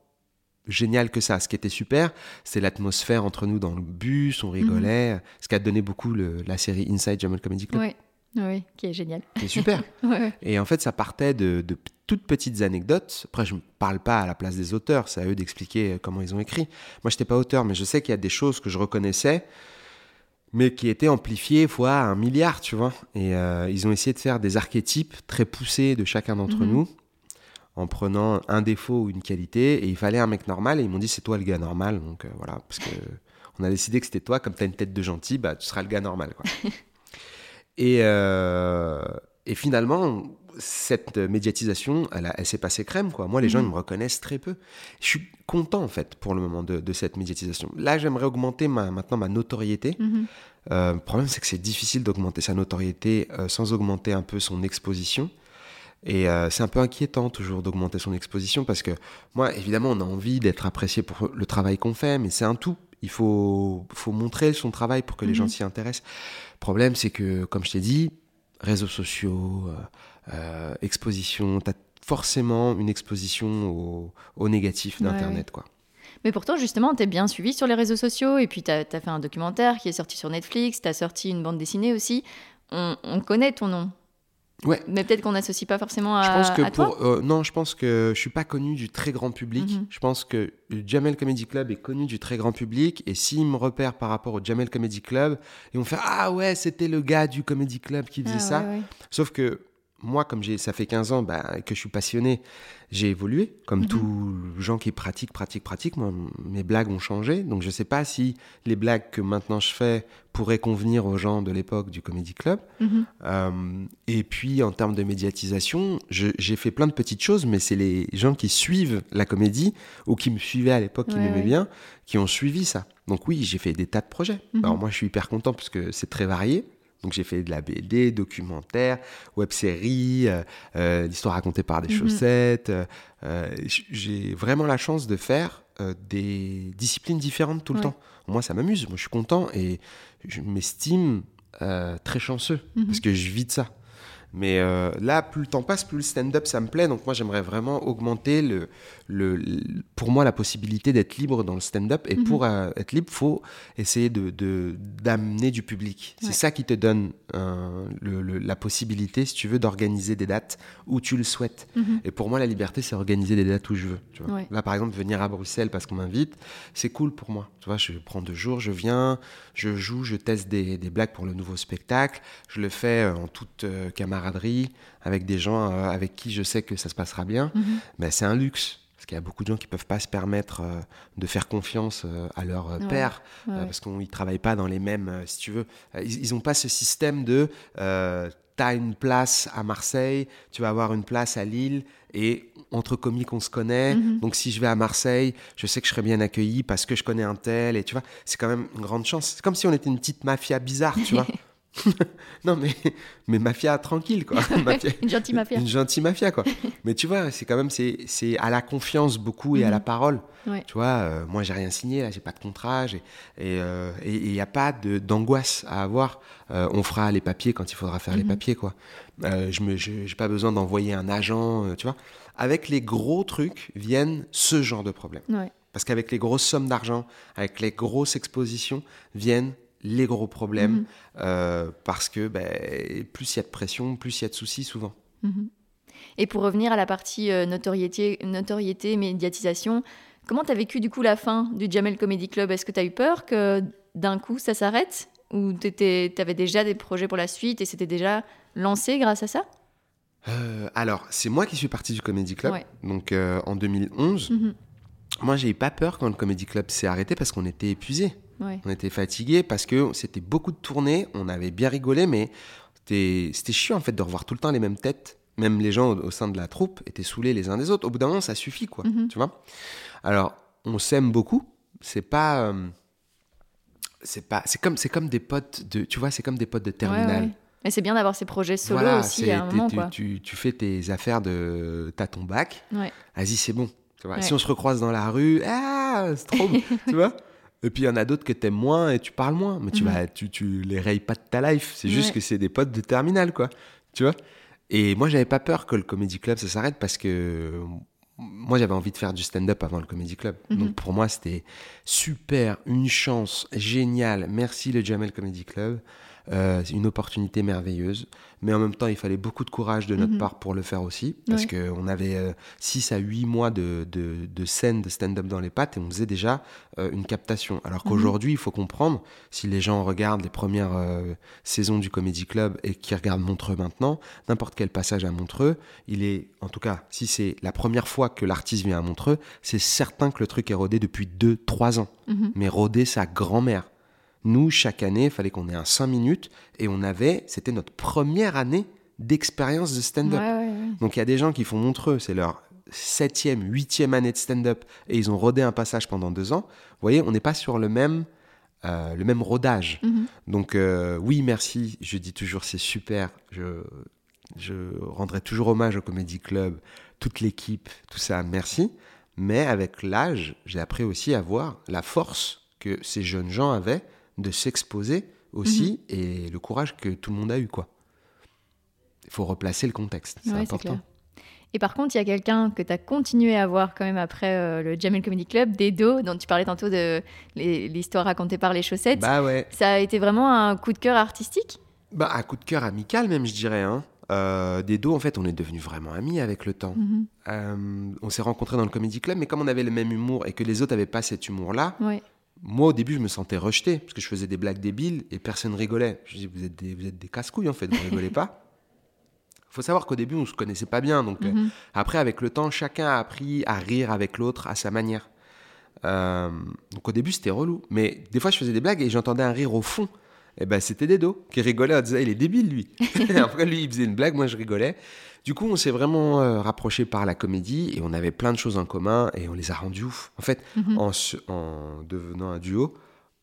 Speaker 2: génial que ça. Ce qui était super, c'est l'atmosphère entre nous dans le bus, on rigolait. Mhm. Ce qui a donné beaucoup le, la série Inside Jamal Comedy Club.
Speaker 1: Oui qui est génial.
Speaker 2: C'est super. *laughs* Et en fait, ça partait de, de toutes petites anecdotes. Après, je ne parle pas à la place des auteurs, c'est à eux d'expliquer comment ils ont écrit. Moi, je n'étais pas auteur, mais je sais qu'il y a des choses que je reconnaissais, mais qui étaient amplifiées fois un milliard, tu vois. Et euh, ils ont essayé de faire des archétypes très poussés de chacun d'entre mhm. nous, en prenant un défaut ou une qualité, et il fallait un mec normal, et ils m'ont dit c'est toi le gars normal, donc euh, voilà, parce que on a décidé que c'était toi, comme tu as une tête de gentil, bah tu seras le gars normal, quoi. *laughs* et, euh, et finalement, cette médiatisation, elle, s'est passée crème, quoi. Moi, les gens, ils mhm. me reconnaissent très peu. Je suis content, en fait, pour le moment, de, cette médiatisation. Là, j'aimerais augmenter ma, maintenant ma notoriété. Mhm. Euh, le problème, c'est que c'est difficile d'augmenter sa notoriété euh, sans augmenter un peu son exposition. Et euh, c'est un peu inquiétant toujours d'augmenter son exposition parce que moi, évidemment, on a envie d'être apprécié pour le travail qu'on fait, mais c'est un tout. Il faut, faut montrer son travail pour que les gens mhm. s'y intéressent. Le problème, c'est que, comme je t'ai dit, réseaux sociaux, euh, exposition, tu as forcément une exposition au, négatif d'Internet. quoi.
Speaker 1: Mais pourtant, justement, tu es bien suivi sur les réseaux sociaux et puis tu as, fait un documentaire qui est sorti sur Netflix, tu as sorti une bande dessinée aussi. On, connaît ton nom.
Speaker 2: Ouais.
Speaker 1: Mais peut-être qu'on n'associe pas forcément à, je
Speaker 2: pense que
Speaker 1: pour,
Speaker 2: toi. Euh, non, je pense que je suis pas connu du très grand public. Mhm. Je pense que le Jamel Comedy Club est connu du très grand public. Et s'ils me repèrent par rapport au Jamel Comedy Club, ils vont faire Ah ouais, c'était le gars du Comedy Club qui faisait ah ça. Sauf que moi, comme j'ai, ça fait 15 ans bah, que je suis passionné, j'ai évolué. Comme
Speaker 1: Mhm.
Speaker 2: tous les gens qui pratiquent, pratiquent, pratiquent, moi, mes blagues ont changé. Donc, je ne sais pas si les blagues que maintenant je fais pourraient convenir aux gens de l'époque du Comedy Club.
Speaker 1: Mhm.
Speaker 2: Euh, et puis, en termes de médiatisation, j'ai fait plein de petites choses, mais c'est les gens qui suivent la comédie ou qui me suivaient à l'époque, qui
Speaker 1: Ouais,
Speaker 2: m'aimaient
Speaker 1: ouais.
Speaker 2: bien, qui ont suivi ça. Donc, oui, j'ai fait des tas de projets.
Speaker 1: Mhm.
Speaker 2: Alors, moi, je suis hyper content parce que c'est très varié. Donc j'ai fait de la BD, documentaire, web-série, euh, euh, l'histoire racontée par des
Speaker 1: Mhm.
Speaker 2: chaussettes. euh, j'ai vraiment la chance de faire euh, des disciplines différentes tout le
Speaker 1: Ouais.
Speaker 2: temps. Moi, ça m'amuse. Moi, je suis content et je m'estime très chanceux
Speaker 1: Mhm.
Speaker 2: parce que je vis de ça. Mais là, plus le temps passe, plus le stand-up, ça me plaît. Donc moi, j'aimerais vraiment augmenter, le, le, pour moi, la possibilité d'être libre dans le stand-up. Et
Speaker 1: Mhm.
Speaker 2: pour euh, être libre, faut essayer de d'amener du public.
Speaker 1: Ouais.
Speaker 2: C'est ça qui te donne euh, le- le- la possibilité, si tu veux, d'organiser des dates où tu le souhaites.
Speaker 1: Mhm.
Speaker 2: Et pour moi, la liberté, c'est organiser des dates où je veux. Tu vois.
Speaker 1: Ouais.
Speaker 2: Là, par exemple, venir à Bruxelles parce qu'on m'invite, c'est cool pour moi. Tu vois, je prends deux jours, je viens, je joue, je teste des, des blagues pour le nouveau spectacle. Je le fais euh, en toute camaraderie avec des gens avec qui je sais que ça se passera bien.
Speaker 1: Mhm.
Speaker 2: Mais c'est un luxe. Qu'il y a beaucoup de gens qui peuvent pas se permettre euh, de faire confiance euh, à leur euh,
Speaker 1: Ouais.
Speaker 2: père,
Speaker 1: Ouais, ouais.
Speaker 2: parce qu'ils ne travaillent pas dans les mêmes, si tu veux. Ils n'ont pas ce système de t'as une place à Marseille, tu vas avoir une place à Lille, et entre comiques, on se connaît.
Speaker 1: Mhm.
Speaker 2: Donc si je vais à Marseille, je sais que je serai bien accueilli parce que je connais un tel, et tu vois, c'est quand même une grande chance. C'est comme si on était une petite mafia bizarre, tu vois. *laughs* *laughs* non, mais, mais mafia tranquille, quoi. *laughs* Mafia-
Speaker 1: Une gentille mafia.
Speaker 2: une gentille mafia, quoi. Mais tu vois, c'est quand même, c'est à la confiance beaucoup et à
Speaker 1: Mhm.
Speaker 2: la parole.
Speaker 1: Ouais.
Speaker 2: Tu vois, euh, moi, j'ai rien signé, là, j'ai pas de contrat, et euh, il n'y a pas d'angoisse à avoir. Euh, on fera les papiers quand il faudra faire les
Speaker 1: Mhm.
Speaker 2: papiers, quoi. Euh, je je- j'ai pas besoin d'envoyer un agent, euh, tu vois. Avec les gros trucs viennent ce genre de problèmes.
Speaker 1: Ouais.
Speaker 2: Parce qu'avec les grosses sommes d'argent, avec les grosses expositions, viennent les gros problèmes.
Speaker 1: Mhm.
Speaker 2: euh, parce que ben, plus il y a de pression, plus il y a de soucis souvent.
Speaker 1: Mhm. Et pour revenir à la partie euh, notoriété, notoriété, médiatisation, comment tu as vécu du coup la fin du Jamel Comedy Club? Est-ce que tu as eu peur que d'un coup ça s'arrête? Ou tu avais déjà des projets pour la suite et c'était déjà lancé grâce à ça?
Speaker 2: Euh, alors, c'est moi qui suis parti du Comedy Club,
Speaker 1: Ouais.
Speaker 2: donc en 2011.
Speaker 1: Mhm.
Speaker 2: Moi, j'ai eu pas peur quand le Comedy Club s'est arrêté parce qu'on était épuisés.
Speaker 1: Ouais.
Speaker 2: On était fatigués parce que c'était beaucoup de tournées, on avait bien rigolé, mais c'était chiant en fait de revoir tout le temps les mêmes têtes. Même les gens au, au sein de la troupe étaient saoulés les uns des autres. Au bout d'un moment, ça suffit, quoi.
Speaker 1: Mhm.
Speaker 2: Tu vois Alors, on s'aime beaucoup. C'est pas. euh, c'est pas. C'est comme, comme des potes de. Tu vois, c'est comme des potes de terminale.
Speaker 1: Ouais, ouais. Mais c'est bien d'avoir ces projets solo
Speaker 2: Voilà,
Speaker 1: aussi à un moment.
Speaker 2: tu,
Speaker 1: Quoi.
Speaker 2: tu- tu fais tes affaires de. T'as ton bac.
Speaker 1: Ouais.
Speaker 2: Vas-y, c'est bon. Tu vois. Si on se recroise dans la rue, ah, c'est trop. *laughs* tu vois Et puis il y en a d'autres que t'aimes moins et tu parles moins. Mais tu,
Speaker 1: Mhm.
Speaker 2: vas, tu, tu les rayes pas de ta life. C'est juste
Speaker 1: Ouais.
Speaker 2: que c'est des potes de terminale, quoi. Tu vois? Et moi, j'avais pas peur que le Comedy Club, ça s'arrête parce que moi, j'avais envie de faire du stand-up avant le Comedy Club.
Speaker 1: Mhm.
Speaker 2: Donc pour moi, c'était super, une chance géniale. Merci le Jamel Comedy Club. Euh, c'est une opportunité merveilleuse. Mais en même temps, il fallait beaucoup de courage de notre
Speaker 1: Mhm.
Speaker 2: part pour le faire aussi. Parce
Speaker 1: Ouais.
Speaker 2: qu'on avait 6 à 8 mois de, de, de scènes de stand-up dans les pattes et on faisait déjà euh, une captation. Alors
Speaker 1: Mhm.
Speaker 2: qu'aujourd'hui, il faut comprendre, si les gens regardent les premières euh, saisons du Comedy Club et qui regardent Montreux maintenant, n'importe quel passage à Montreux, il est, en tout cas, si c'est la première fois que l'artiste vient à Montreux, c'est certain que le truc est rodé depuis 2-3 ans.
Speaker 1: Mhm.
Speaker 2: Mais rodé sa grand-mère. Nous, chaque année, il fallait qu'on ait un 5 minutes et on avait, c'était notre première année d'expérience de stand-up.
Speaker 1: ouais, ouais.
Speaker 2: Donc il y a des gens qui font Montreux, c'est leur septième, huitième année de stand-up et ils ont rodé un passage pendant deux ans. Vous voyez, on n'est pas sur le même, euh, le même rodage.
Speaker 1: Mhm.
Speaker 2: Donc euh, oui, merci. Je dis toujours c'est super. Je, je rendrai toujours hommage au Comedy Club, toute l'équipe, tout ça. Merci. Mais avec l'âge, j'ai appris aussi à voir la force que ces jeunes gens avaient de s'exposer aussi
Speaker 1: Mhm.
Speaker 2: et le courage que tout le monde a eu quoi. Il faut replacer le contexte, c'est
Speaker 1: Ouais,
Speaker 2: important.
Speaker 1: Et par contre, il y a quelqu'un que tu as continué à voir quand même après euh, le Jamel Comedy Club, Dedo, dont tu parlais tantôt de l'histoire racontée par les chaussettes.
Speaker 2: Bah ouais.
Speaker 1: Ça a été vraiment un coup de cœur artistique?
Speaker 2: Bah, un coup de cœur amical même, je dirais. Hein. Euh, des dos, en fait, on est devenus vraiment amis avec le temps.
Speaker 1: Mhm.
Speaker 2: Euh, on s'est rencontrés dans le Comedy Club, mais comme on avait le même humour et que les autres n'avaient pas cet humour-là,
Speaker 1: Ouais.
Speaker 2: moi, au début, je me sentais rejeté, parce que je faisais des blagues débiles et personne rigolait. Je dis, vous êtes des, vous êtes des casse-couilles, en fait, vous rigolez pas. *laughs* faut savoir qu'au début, on se connaissait pas bien. Donc, euh,
Speaker 1: Mhm.
Speaker 2: après, avec le temps, chacun a appris à rire avec l'autre à sa manière. Donc, au début, c'était relou. Mais des fois, je faisais des blagues et j'entendais un rire au fond. Et ben, c'était Dedo qui rigolait en disant il est débile, lui. *laughs* après, lui, il faisait une blague, moi, je rigolais. Du coup, on s'est vraiment euh, rapprochés par la comédie et on avait plein de choses en commun et on les a rendus ouf. En fait,
Speaker 1: Mhm.
Speaker 2: en, devenant un duo,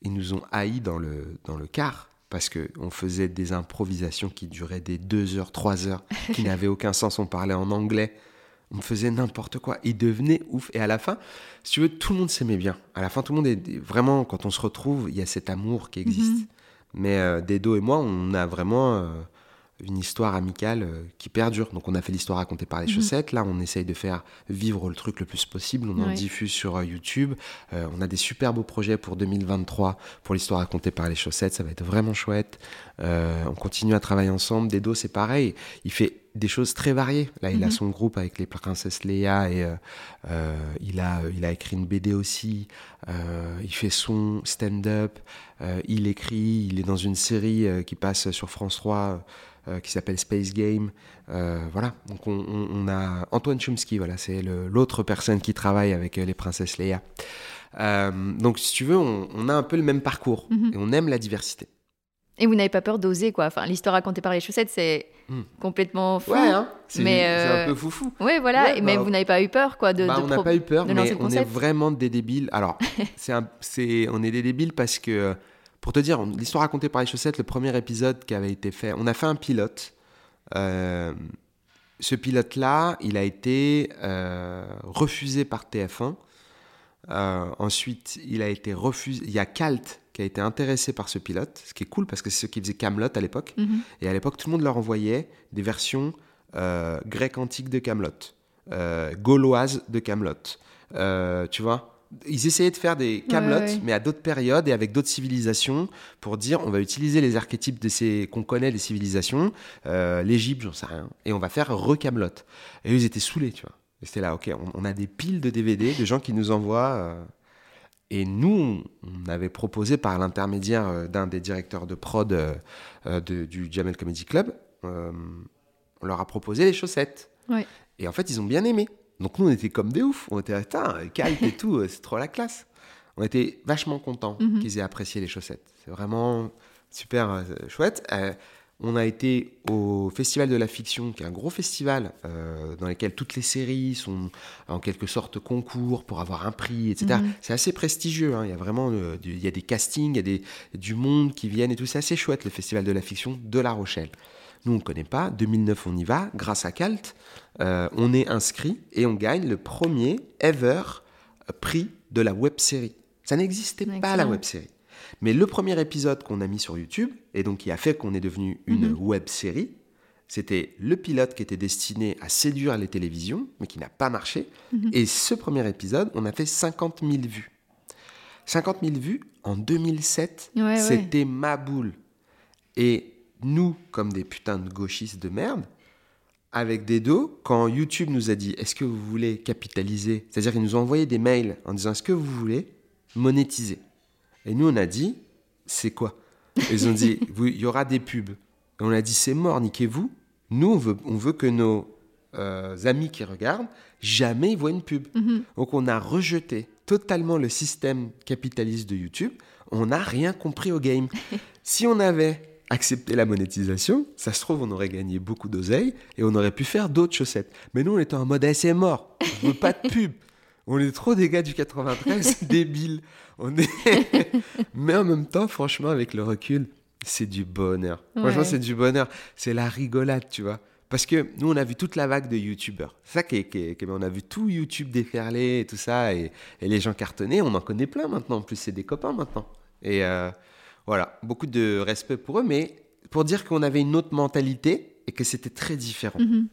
Speaker 2: ils nous ont haïs dans le, dans le car parce qu'on faisait des improvisations qui duraient des deux heures, trois heures, qui *laughs* n'avaient aucun sens. On parlait en anglais, on faisait n'importe quoi. Ils devenaient ouf. Et à la fin, si tu veux, tout le monde s'aimait bien. À la fin, tout le monde est vraiment, quand on se retrouve, il y a cet amour qui existe.
Speaker 1: Mhm.
Speaker 2: Mais euh, Dedo et moi, on a vraiment euh, une histoire amicale euh, qui perdure. Donc on a fait l'histoire racontée par les
Speaker 1: Mhm.
Speaker 2: chaussettes. Là, on essaye de faire vivre le truc le plus possible. On en diffuse sur YouTube. Euh, on a des super beaux projets pour 2023 pour l'histoire racontée par les chaussettes. Ça va être vraiment chouette. Euh, on continue à travailler ensemble. Dedo, c'est pareil. Il fait des choses très variées. Là, il a
Speaker 1: Mhm.
Speaker 2: son groupe avec les princesses Léa et euh, euh, il, a, il a écrit une BD aussi. Euh, il fait son stand-up. Il écrit. Il est dans une série qui passe sur France 3 euh, qui s'appelle Space Game. Euh, voilà. Donc, on, on- on a Antoine Chomsky. Voilà, c'est l'autre personne qui travaille avec les princesses Léa. Euh, donc, si tu veux, on, on a un peu le même parcours
Speaker 1: Mhm.
Speaker 2: et on aime la diversité.
Speaker 1: Et vous n'avez pas peur d'oser, quoi. Enfin, l'histoire racontée par les chaussettes, c'est
Speaker 2: Hmm.
Speaker 1: complètement fou.
Speaker 2: Ouais, hein c'est
Speaker 1: mais,
Speaker 2: c'est
Speaker 1: euh,
Speaker 2: un peu foufou.
Speaker 1: Ouais, voilà.
Speaker 2: Ouais,
Speaker 1: mais
Speaker 2: bah,
Speaker 1: vous n'avez pas eu peur, quoi, de.
Speaker 2: Bah,
Speaker 1: de
Speaker 2: on n'a
Speaker 1: pro-
Speaker 2: pas eu peur, mais on est vraiment des débiles. Alors, *laughs* c'est un- c'est, on est des débiles parce que, pour te dire, on- l'histoire racontée par les chaussettes, le premier épisode qui avait été fait, on a fait un pilote. Euh, ce pilote-là, il a été euh, refusé par TF1. Euh, ensuite, il a été refusé. Il y a Calt qui a été intéressé par ce pilote, ce qui est cool parce que c'est ceux qui faisaient Camelot à l'époque.
Speaker 1: Mhm.
Speaker 2: Et à l'époque, tout le monde leur envoyait des versions euh, grecques antiques de Camelot, euh, gauloises de Camelot. Euh, tu vois ils essayaient de faire des Camelot,
Speaker 1: Ouais, ouais.
Speaker 2: mais à d'autres périodes et avec d'autres civilisations, pour dire on va utiliser les archétypes de ces qu'on connaît des civilisations, euh, l'Égypte, j'en sais rien, et on va faire re-Camelot. Et eux, ils étaient saoulés, tu vois. C'était là, ok, on, on a des piles de DVD de gens qui nous envoient. Et nous, on avait proposé par l'intermédiaire euh, d'un des directeurs de prod euh, euh, de- du Jamel Comedy Club, euh, on leur a proposé les chaussettes.
Speaker 1: Ouais.
Speaker 2: Et en fait, ils ont bien aimé. Donc nous, on était comme des oufs. On était, attends, Kalt et tout, c'est trop la classe. On était vachement contents
Speaker 1: Mhm.
Speaker 2: qu'ils aient apprécié les chaussettes. C'est vraiment super euh, chouette. Euh, on a été au Festival de la Fiction, qui est un gros festival euh, dans lequel toutes les séries sont en quelque sorte concours pour avoir un prix, etc.
Speaker 1: Mhm.
Speaker 2: C'est assez prestigieux. hein. Il y a vraiment euh, du, il y a des castings, il y a des, du monde qui viennent et tout. C'est assez chouette le Festival de la Fiction de La Rochelle. Nous, on ne connaît pas. 2009, on y va. Grâce à Calt, euh, on est inscrit et on gagne le premier ever prix de la web série. Ça n'existait pas la web série. Mais le premier épisode qu'on a mis sur YouTube, et donc qui a fait qu'on est devenu une
Speaker 1: Mhm.
Speaker 2: web série, c'était le pilote qui était destiné à séduire les télévisions, mais qui n'a pas marché.
Speaker 1: Mhm.
Speaker 2: Et ce premier épisode, on a fait 50 000 vues. 50 000 vues en 2007,
Speaker 1: Ouais, ouais.
Speaker 2: c'était ma boule. Et nous, comme des putains de gauchistes de merde, avec des dos, quand YouTube nous a dit est-ce que vous voulez capitaliser? C'est-à-dire qu'ils nous ont envoyé des mails en disant est-ce que vous voulez monétiser? Et nous, on a dit c'est quoi? Ils ont dit *laughs* il y aura des pubs. Et on a dit c'est mort, niquez-vous. Nous, on veut, on veut que nos euh, amis qui regardent, jamais ils voient une pub.
Speaker 1: Mhm.
Speaker 2: Donc on a rejeté totalement le système capitaliste de YouTube. On n'a rien compris au game. *laughs* si on avait accepté la monétisation, ça se trouve, on aurait gagné beaucoup d'oseille et on aurait pu faire d'autres chaussettes. Mais nous, on était en mode Eh, c'est mort. On veut pas de *laughs* pub. On est trop des gars du 93, *laughs* débiles. On est... *laughs* Mais en même temps, franchement, avec le recul, c'est du bonheur. Franchement,
Speaker 1: Ouais.
Speaker 2: c'est du bonheur. C'est la rigolade, tu vois. Parce que nous, on a vu toute la vague de YouTubeurs. C'est ça qui est, qui est- qui est- On a vu tout YouTube déferler et tout ça. Et, et les gens cartonnés, on en connaît plein maintenant. En plus, c'est des copains maintenant. Et euh, voilà, beaucoup de respect pour eux. Mais pour dire qu'on avait une autre mentalité et que c'était très différent.
Speaker 1: Mhm.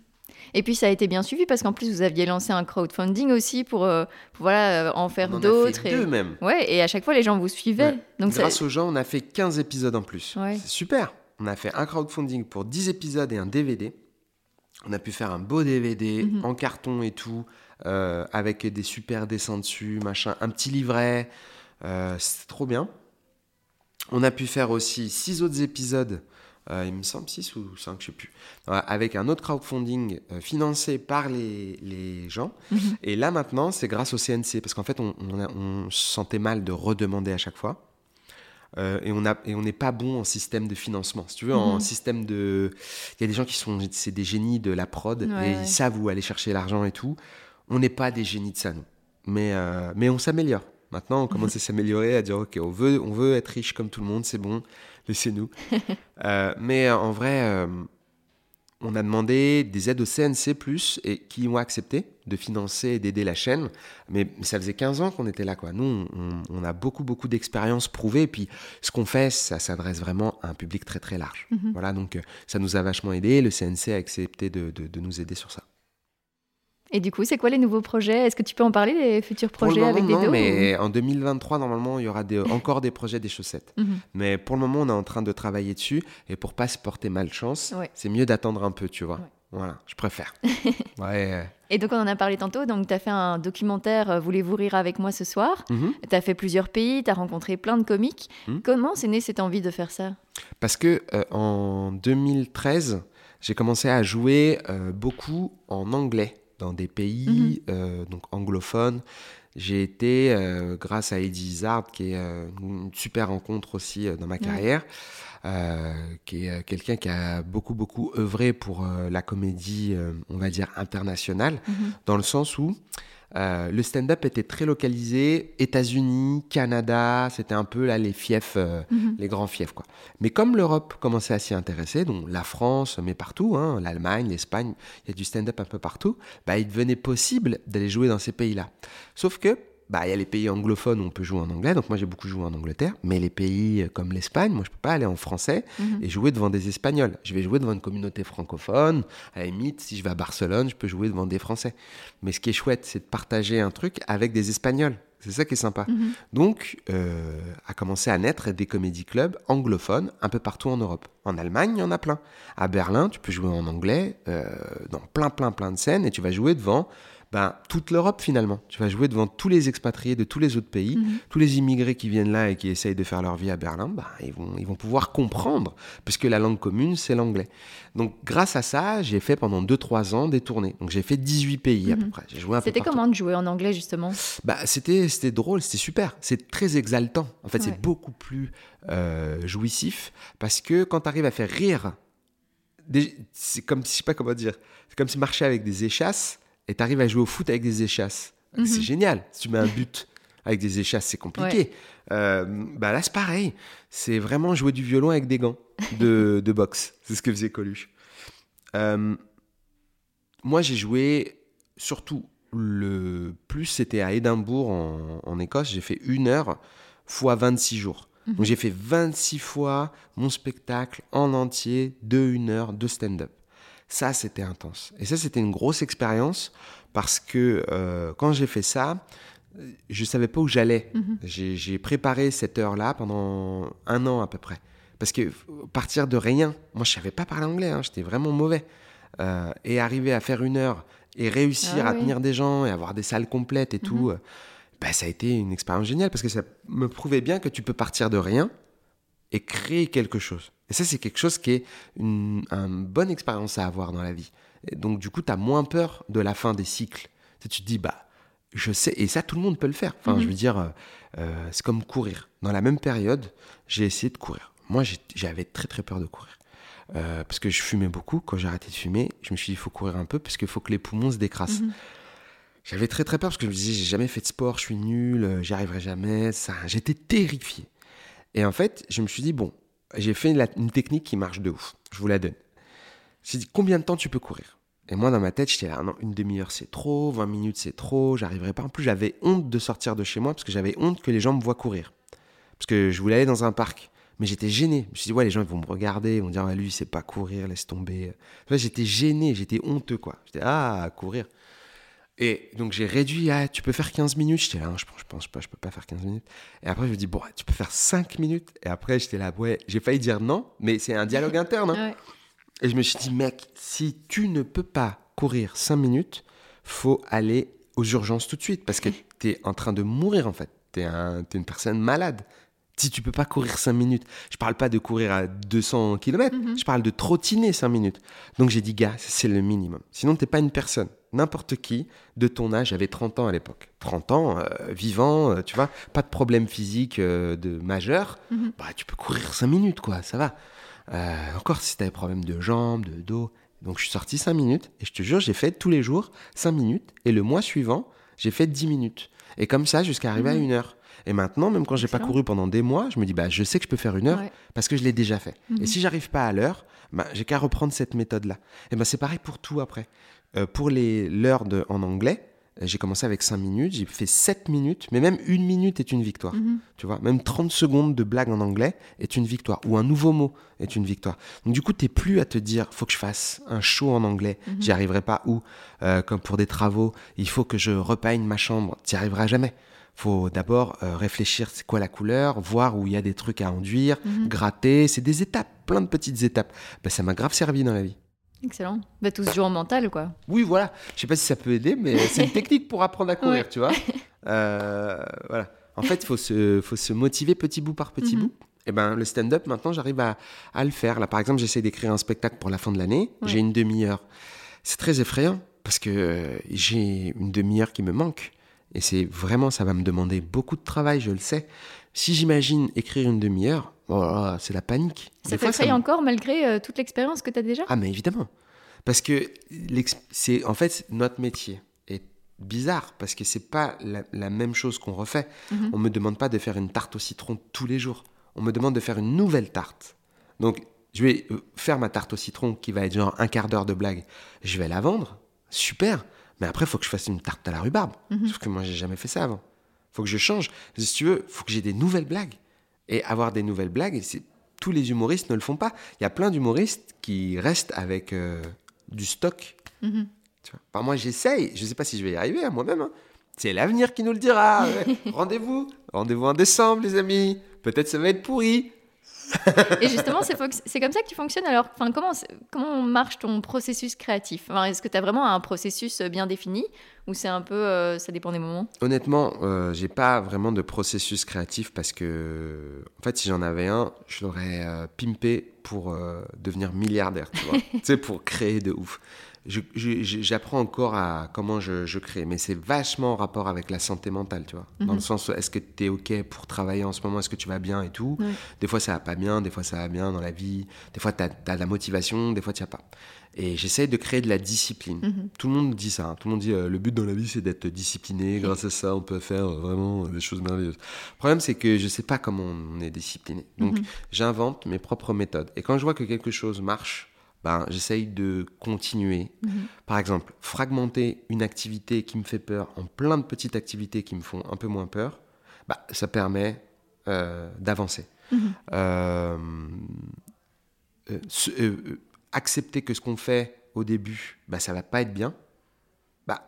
Speaker 1: Et puis ça a été bien suivi parce qu'en plus vous aviez lancé un crowdfunding aussi pour, euh, pour, voilà, euh, en faire d'autres. et...
Speaker 2: deux même.
Speaker 1: Ouais, et à chaque fois les gens vous suivaient.
Speaker 2: Ouais.
Speaker 1: Donc ça-
Speaker 2: Grâce aux gens, on a fait 15 épisodes en plus.
Speaker 1: Ouais.
Speaker 2: C'est super. On a fait un crowdfunding pour 10 épisodes et un DVD. On a pu faire un beau DVD
Speaker 1: Mhm.
Speaker 2: en carton et tout, euh, avec des super dessins dessus, machin, un petit livret. Euh, C'était trop bien. On a pu faire aussi 6 autres épisodes il me semble 6 ou 5, je sais plus, avec un autre crowdfunding financé par les, les gens. Mhm. Et là maintenant, c'est grâce au CNC, parce qu'en fait, on, on, se sentait mal de redemander à chaque fois. et on a et on n'est pas bon en système de financement. Si tu veux, en mhm. système de, il y a des gens qui sont, c'est des génies de la prod et ils savent où aller chercher l'argent et tout. On n'est pas des génies de ça nous, mais mais on s'améliore. Maintenant, on commence à s'améliorer, à dire ok, on veut, on veut être riche comme tout le monde, c'est bon, *laughs* laissez-nous. *laughs* Euh, mais euh, en vrai, euh, on a demandé des aides au CNC et qui ont accepté de financer et d'aider la chaîne. Mais, ça faisait 15 ans qu'on était là, quoi. Nous, on, a beaucoup, beaucoup d'expérience prouvée. Et puis, ce qu'on fait, ça s'adresse vraiment à un public très, très large. Mhm. Voilà, donc ça nous a vachement aidé. Le CNC a accepté de nous aider sur ça.
Speaker 1: Et du coup, c'est quoi les nouveaux projets? Est-ce que tu peux en parler des futurs projets avec des
Speaker 2: non, mais en 2023, normalement, il y aura encore des projets des chaussettes. Mhm. Mais pour le moment, on est en train de travailler dessus. Et pour pas se porter malchance, c'est mieux d'attendre un peu, tu vois. Voilà, je préfère. *laughs*
Speaker 1: ouais. Et donc, on en a parlé tantôt. Donc, tu as fait un documentaire euh, Voulez-vous rire avec moi ce soir? Mhm. Tu as fait plusieurs pays, tu as rencontré plein de comiques. Mhm. Comment c'est né cette envie de faire ça?
Speaker 2: Parce que euh, en 2013, j'ai commencé à jouer euh, beaucoup en anglais dans des pays mhm. euh, donc anglophones. J'ai été, euh, grâce à Eddie Izzard, qui est euh, une super rencontre aussi dans ma carrière, qui est quelqu'un qui a beaucoup, beaucoup œuvré pour la comédie, on va dire, internationale, mhm. dans le sens où euh, le stand-up était très localisé, États-Unis, Canada, c'était un peu là les fiefs, euh, mhm. les grands fiefs quoi. Mais comme l'Europe commençait à s'y intéresser, donc la France, mais partout, hein, l'Allemagne, l'Espagne, il y a du stand-up un peu partout, bah, il devenait possible d'aller jouer dans ces pays-là. Sauf que bah, il y a les pays anglophones où on peut jouer en anglais. Donc moi, j'ai beaucoup joué en Angleterre. Mais les pays euh, comme l'Espagne, moi, je peux pas aller en français mhm. et jouer devant des Espagnols. Je vais jouer devant une communauté francophone. À la limite, si je vais à Barcelone, je peux jouer devant des Français. Mais ce qui est chouette, c'est de partager un truc avec des Espagnols. C'est ça qui est sympa. Mhm. Donc, euh, a commencé à naître des comédie clubs anglophones un peu partout en Europe. En Allemagne, il y en a plein. À Berlin, tu peux jouer en anglais euh, dans plein, plein, plein de scènes et tu vas jouer devant ben, toute l'Europe finalement. Tu vas jouer devant tous les expatriés de tous les autres pays, mhm. tous les immigrés qui viennent là et qui essayent de faire leur vie à Berlin, ben, ils, vont, ils vont pouvoir comprendre, puisque la langue commune, c'est l'anglais. Donc grâce à ça, j'ai fait pendant 2-3 ans des tournées. Donc j'ai fait 18 pays à peu mhm. près.
Speaker 1: C'était comment de jouer en anglais justement?
Speaker 2: Bah, C'était drôle, c'était super. C'est très exaltant. En fait, c'est beaucoup plus euh, jouissif, parce que quand tu arrives à faire rire, c'est comme, je sais pas comment dire, c'est comme si marcher avec des échasses et tu arrives à jouer au foot avec des échasses. Mhm. C'est génial. Si tu mets un *laughs* but avec des échasses, c'est compliqué. Euh, bah là, c'est pareil. C'est vraiment jouer du violon avec des gants de, *laughs* de boxe. C'est ce que faisait Coluche. Euh, moi, j'ai joué surtout le plus, c'était à Édimbourg, en, en Écosse. J'ai fait une heure fois 26 jours. Mhm. Donc j'ai fait 26 fois mon spectacle en entier de une heure de stand-up. Ça, c'était intense. Et ça, c'était une grosse expérience parce que euh, quand j'ai fait ça, je ne savais pas où j'allais. Mhm. J'ai préparé cette heure-là pendant un an à peu près. Parce que partir de rien, moi je savais pas parler anglais, hein, j'étais vraiment mauvais. Euh, et arriver à faire une heure et réussir ah à tenir des gens et avoir des salles complètes et tout, mhm. euh, bah, ça a été une expérience géniale parce que ça me prouvait bien que tu peux partir de rien et créer quelque chose. Et ça, c'est quelque chose qui est une, bonne expérience à avoir dans la vie. donc, du coup, tu as moins peur de la fin des cycles. Tu te dis, bah, je sais, et ça, tout le monde peut le faire. Enfin, je mhm. veux dire, euh, euh, c'est comme courir. Dans la même période, j'ai essayé de courir. Moi, j'avais très, très peur de courir. Euh, parce que je fumais beaucoup. Quand j'ai arrêté de fumer, je me suis dit, il faut courir un peu, parce qu'il faut que les poumons se décrassent. Mhm. J'avais très, très peur, parce que je me disais, j'ai jamais fait de sport, je suis nul, j'y arriverai jamais. J'étais terrifié. Et en fait, je me suis dit, bon, j'ai fait une, technique qui marche de ouf. Je vous la donne. J'ai dit combien de temps tu peux courir? Et moi, dans ma tête, j'étais là, non, une demi-heure c'est trop, 20 minutes c'est trop, j'arriverai pas. En plus, j'avais honte de sortir de chez moi parce que j'avais honte que les gens me voient courir. Parce que je voulais aller dans un parc. Mais j'étais gêné. Je me suis dit, ouais, les gens ils vont me regarder, ils vont dire, ah, lui, il sait pas courir, laisse tomber. J'étais gêné, j'étais honteux, quoi. J'étais, ah, courir. Et donc j'ai réduit à tu peux faire 15 minutes. J'étais là, je, pense, je pense pas, je peux pas faire 15 minutes. Et après je me dis bon, tu peux faire 5 minutes. Et après j'étais là, ouais, j'ai failli dire non, mais c'est un dialogue interne. Hein. *laughs* Et je me suis dit mec, si tu ne peux pas courir 5 minutes, faut aller aux urgences tout de suite parce que *laughs* tu es en train de mourir en fait. Tu es, es, une personne malade. Si tu peux pas courir 5 minutes, je parle pas de courir à 200 km,
Speaker 1: Mhm.
Speaker 2: je parle de trottiner 5 minutes. Donc j'ai dit, gars, c'est le minimum. Sinon, t'es pas une personne. N'importe qui de ton âge, j'avais 30 ans à l'époque. 30 ans, euh, vivant, euh, tu vois, pas de problème physique euh, de majeur.
Speaker 1: Mhm.
Speaker 2: Bah, tu peux courir 5 minutes, quoi, ça va. Encore si t'as des problèmes de jambes, de dos. Donc je suis sorti 5 minutes et je te jure, j'ai fait tous les jours 5 minutes. Et le mois suivant, j'ai fait 10 minutes. Et comme ça, jusqu'à arriver à
Speaker 1: Mhm.
Speaker 2: une heure. Et maintenant, même quand j'ai pas couru pendant des mois, je me dis, bah, je sais que je peux faire une heure
Speaker 1: Ouais.
Speaker 2: parce que je l'ai déjà fait.
Speaker 1: Mhm.
Speaker 2: Et si j'arrive pas à l'heure, bah, j'ai qu'à reprendre cette méthode-là. Et ben c'est pareil pour tout après. Euh, pour les l'heure en anglais, euh, j'ai commencé avec 5 minutes, j'ai fait 7 minutes, mais même une minute est une victoire.
Speaker 1: Mhm.
Speaker 2: Tu vois, même 30 secondes de blague en anglais est une victoire, ou un nouveau mot est une victoire. Donc du coup, t'es plus à te dire, faut que je fasse un show en anglais,
Speaker 1: Mhm.
Speaker 2: j'y arriverai pas, ou euh, comme pour des travaux, il faut que je repeigne ma chambre, t'y arriveras jamais. Faut d'abord euh, réfléchir, c'est quoi la couleur, voir où il y a des trucs à enduire,
Speaker 1: Mhm.
Speaker 2: gratter, c'est des étapes, plein de petites étapes. Ben, ça m'a grave servi dans la vie.
Speaker 1: Excellent. Bah, tout se joue en mental, quoi.
Speaker 2: Oui, voilà. Je sais pas si ça peut aider, mais c'est une *laughs* technique pour apprendre à courir,
Speaker 1: Ouais.
Speaker 2: tu vois. *laughs* Euh, voilà. En fait, il faut se, faut se motiver petit bout par petit
Speaker 1: Mhm.
Speaker 2: bout. Et ben, le stand-up, maintenant, j'arrive à, à le faire. Là, par exemple, j'essaie d'écrire un spectacle pour la fin de l'année.
Speaker 1: Ouais.
Speaker 2: J'ai une demi-heure. C'est très effrayant parce que euh, j'ai une demi-heure qui me manque. Et c'est vraiment, ça va me demander beaucoup de travail, je le sais. Si j'imagine écrire une demi-heure, oh c'est la panique.
Speaker 1: Ça t'effraie encore malgré euh, toute l'expérience que tu as déjà?
Speaker 2: Ah mais évidemment. Parce que c'est en fait notre métier est bizarre parce que c'est pas la, la même chose qu'on refait.
Speaker 1: Mhm.
Speaker 2: On me demande pas de faire une tarte au citron tous les jours. On me demande de faire une nouvelle tarte. Donc je vais euh, faire ma tarte au citron qui va être genre un quart d'heure de blague. Je vais la vendre, super. Mais après, il faut que je fasse une tarte à la rhubarbe.
Speaker 1: Mhm.
Speaker 2: Sauf que moi, j'ai jamais fait ça avant. faut que je change. Si tu veux, faut que j'ai des nouvelles blagues. Et avoir des nouvelles blagues, tous les humoristes ne le font pas. Il y a plein d'humoristes qui restent avec euh, du stock. Tu vois. Enfin, moi, j'essaye. Je ne sais pas si je vais y arriver à moi-même. hein. C'est l'avenir qui nous le dira. Ouais. *laughs* Rendez-vous. Rendez-vous en décembre, les amis. Peut-être ça va être pourri. *laughs*
Speaker 1: Et justement, c'est comme ça que tu fonctionnes. Alors, enfin, comment, marche ton processus créatif? Enfin, Est-ce que tu as vraiment un processus euh, bien défini ou c'est un peu, euh, ça dépend des moments?
Speaker 2: Honnêtement, euh, j'ai pas vraiment de processus créatif parce que, en fait, si j'en avais un, je l'aurais euh, pimpé pour devenir milliardaire, tu vois. *laughs* tu sais, pour créer de ouf. J'apprends encore à comment je, je crée, mais c'est vachement en rapport avec la santé mentale, tu vois. Dans
Speaker 1: Mhm.
Speaker 2: le sens, où est-ce que tu es OK pour travailler en ce moment? Est-ce que tu vas bien et tout?
Speaker 1: Ouais.
Speaker 2: Des fois, ça va pas bien, des fois, ça va bien dans la vie. Des fois, tu as, de la motivation, des fois, tu as pas. Et j'essaie de créer de la discipline.
Speaker 1: Mhm.
Speaker 2: Tout le monde dit ça. hein. Tout le monde dit euh, le but dans la vie, c'est d'être discipliné. Grâce à ça, on peut faire euh, vraiment euh, des choses merveilleuses. Le problème, c'est que je sais pas comment on est discipliné. Donc,
Speaker 1: Mhm.
Speaker 2: j'invente mes propres méthodes. Et quand je vois que quelque chose marche, ben, j'essaye de continuer.
Speaker 1: Mhm.
Speaker 2: Par exemple, fragmenter une activité qui me fait peur en plein de petites activités qui me font un peu moins peur, bah, ça permet euh, d'avancer.
Speaker 1: Mhm.
Speaker 2: Euh, euh, ce- accepter que ce qu'on fait au début, bah, ça va pas être bien, bah,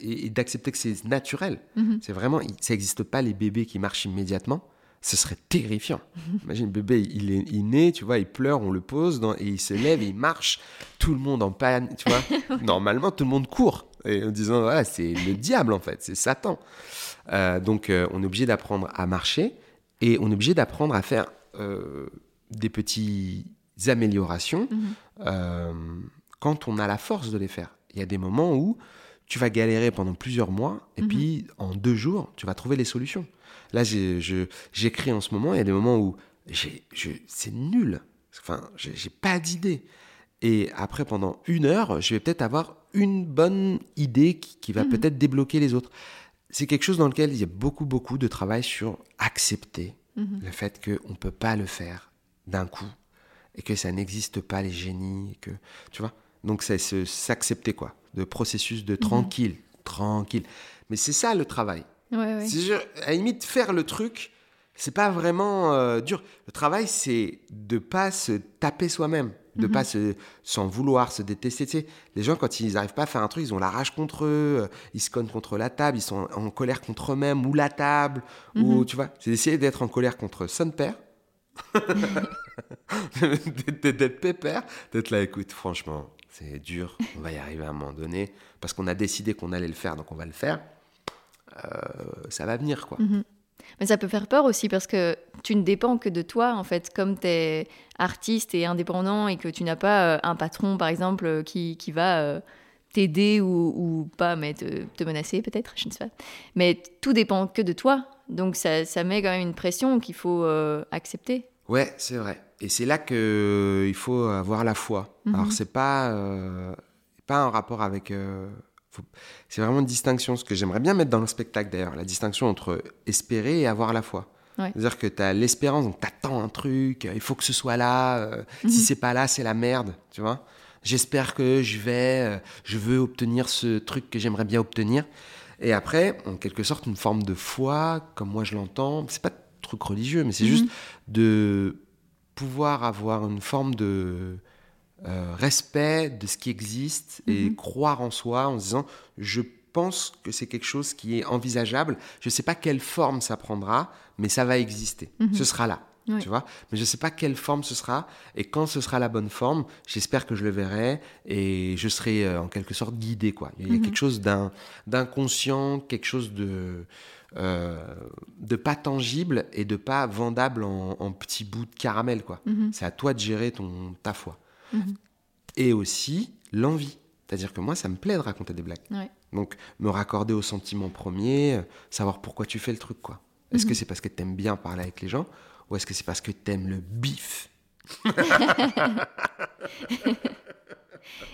Speaker 2: et, et d'accepter que c'est naturel.
Speaker 1: Mhm.
Speaker 2: C'est vraiment, ça n'existe pas les bébés qui marchent immédiatement. Ce serait terrifiant. Imagine, le bébé, il est il naît, tu vois, il pleure, on le pose, dans- et il se lève, et il marche. Tout le monde en panne, tu vois. *laughs* Normalement, tout le monde court. Et en disant, voilà, c'est le diable, en fait, c'est Satan. Euh, donc, euh, on est obligé d'apprendre à marcher, et on est obligé d'apprendre à faire euh, des petites améliorations
Speaker 1: Mhm.
Speaker 2: quand on a la force de les faire. Il y a des moments où tu vas galérer pendant plusieurs mois et
Speaker 1: Mhm.
Speaker 2: puis en deux jours, tu vas trouver les solutions. Là, j'écris en ce moment, il y a des moments où c'est nul. Enfin, j'ai pas d'idée. Et après, pendant une heure, je vais peut-être avoir une bonne idée qui, qui va
Speaker 1: Mhm.
Speaker 2: peut-être débloquer les autres. C'est quelque chose dans lequel il y a beaucoup, beaucoup de travail sur accepter
Speaker 1: Mhm.
Speaker 2: le fait qu'on ne peut pas le faire d'un coup et que ça n'existe pas les génies, et que tu vois. Donc c'est s'accepter quoi, de processus de tranquille, tranquille. Mais c'est ça le travail.
Speaker 1: Ouais, ouais.
Speaker 2: À la limite faire le truc, c'est pas vraiment euh, dur. Le travail c'est de pas se taper soi-même, de
Speaker 1: Mhm.
Speaker 2: pas se s'en vouloir, se détester. Tu sais, les gens quand ils n'arrivent pas à faire un truc, ils ont la rage contre eux, euh, ils se cognent contre la table, ils sont en, colère contre eux-mêmes ou la table ou
Speaker 1: Mhm.
Speaker 2: tu vois, c'est d'essayer d'être en colère contre son père, *laughs* *laughs* d'être pépère, d'être là, écoute, franchement, c'est dur, on va y arriver à un moment donné, parce qu'on a décidé qu'on allait le faire, donc on va le faire. Euh, ça va venir, quoi.
Speaker 1: Mhm. Mais ça peut faire peur aussi parce que tu ne dépends que de toi, en fait, comme tu es artiste et indépendant et que tu n'as pas euh, un patron, par exemple, euh, qui, qui va t'aider ou, ou, pas, mais te, te menacer peut-être, je ne sais pas. Mais tout dépend que de toi. Donc ça, ça met quand même une pression qu'il faut accepter.
Speaker 2: Ouais, c'est vrai. Et c'est là qu'il faut avoir la foi. -hmm. Alors c'est pas, pas un rapport avec c'est vraiment une distinction, ce que j'aimerais bien mettre dans le spectacle d'ailleurs, la distinction entre espérer et avoir la foi. Ouais. C'est-à-dire que tu as l'espérance, donc tu attends un truc, il faut que ce soit là, euh, mm -hmm. si c'est pas là, c'est la merde, tu vois. J'espère que je vais, euh, je veux obtenir ce truc que j'aimerais bien obtenir. Et après, en quelque sorte, une forme de foi, comme moi je l'entends, c'est pas de truc religieux, mais c'est mm -hmm. juste de pouvoir avoir une forme de euh, respect de ce qui existe et -hmm. croire en soi en se disant je pense que c'est quelque chose qui est envisageable. Je ne sais pas quelle forme ça prendra, mais ça va exister. -hmm. Ce sera là. Oui. Tu vois mais je ne sais pas quelle forme ce sera et quand ce sera la bonne forme j'espère que je le verrai et je serai euh, en quelque sorte guidé quoi il y a mm -hmm. quelque chose d'inconscient quelque chose de euh, de pas tangible et de pas vendable en, en petits bouts de caramel quoi mm -hmm. c'est à toi de gérer ton ta foi Mmh. Et aussi l'envie. C'est-à-dire que moi, ça me plaît de raconter des blagues.
Speaker 1: Ouais.
Speaker 2: Donc, me raccorder au sentiment premier, savoir pourquoi tu fais le truc, quoi. Est-ce mmh. que c'est parce que t'aimes bien parler avec les gens ou est-ce que c'est parce que t'aimes le bif? *laughs*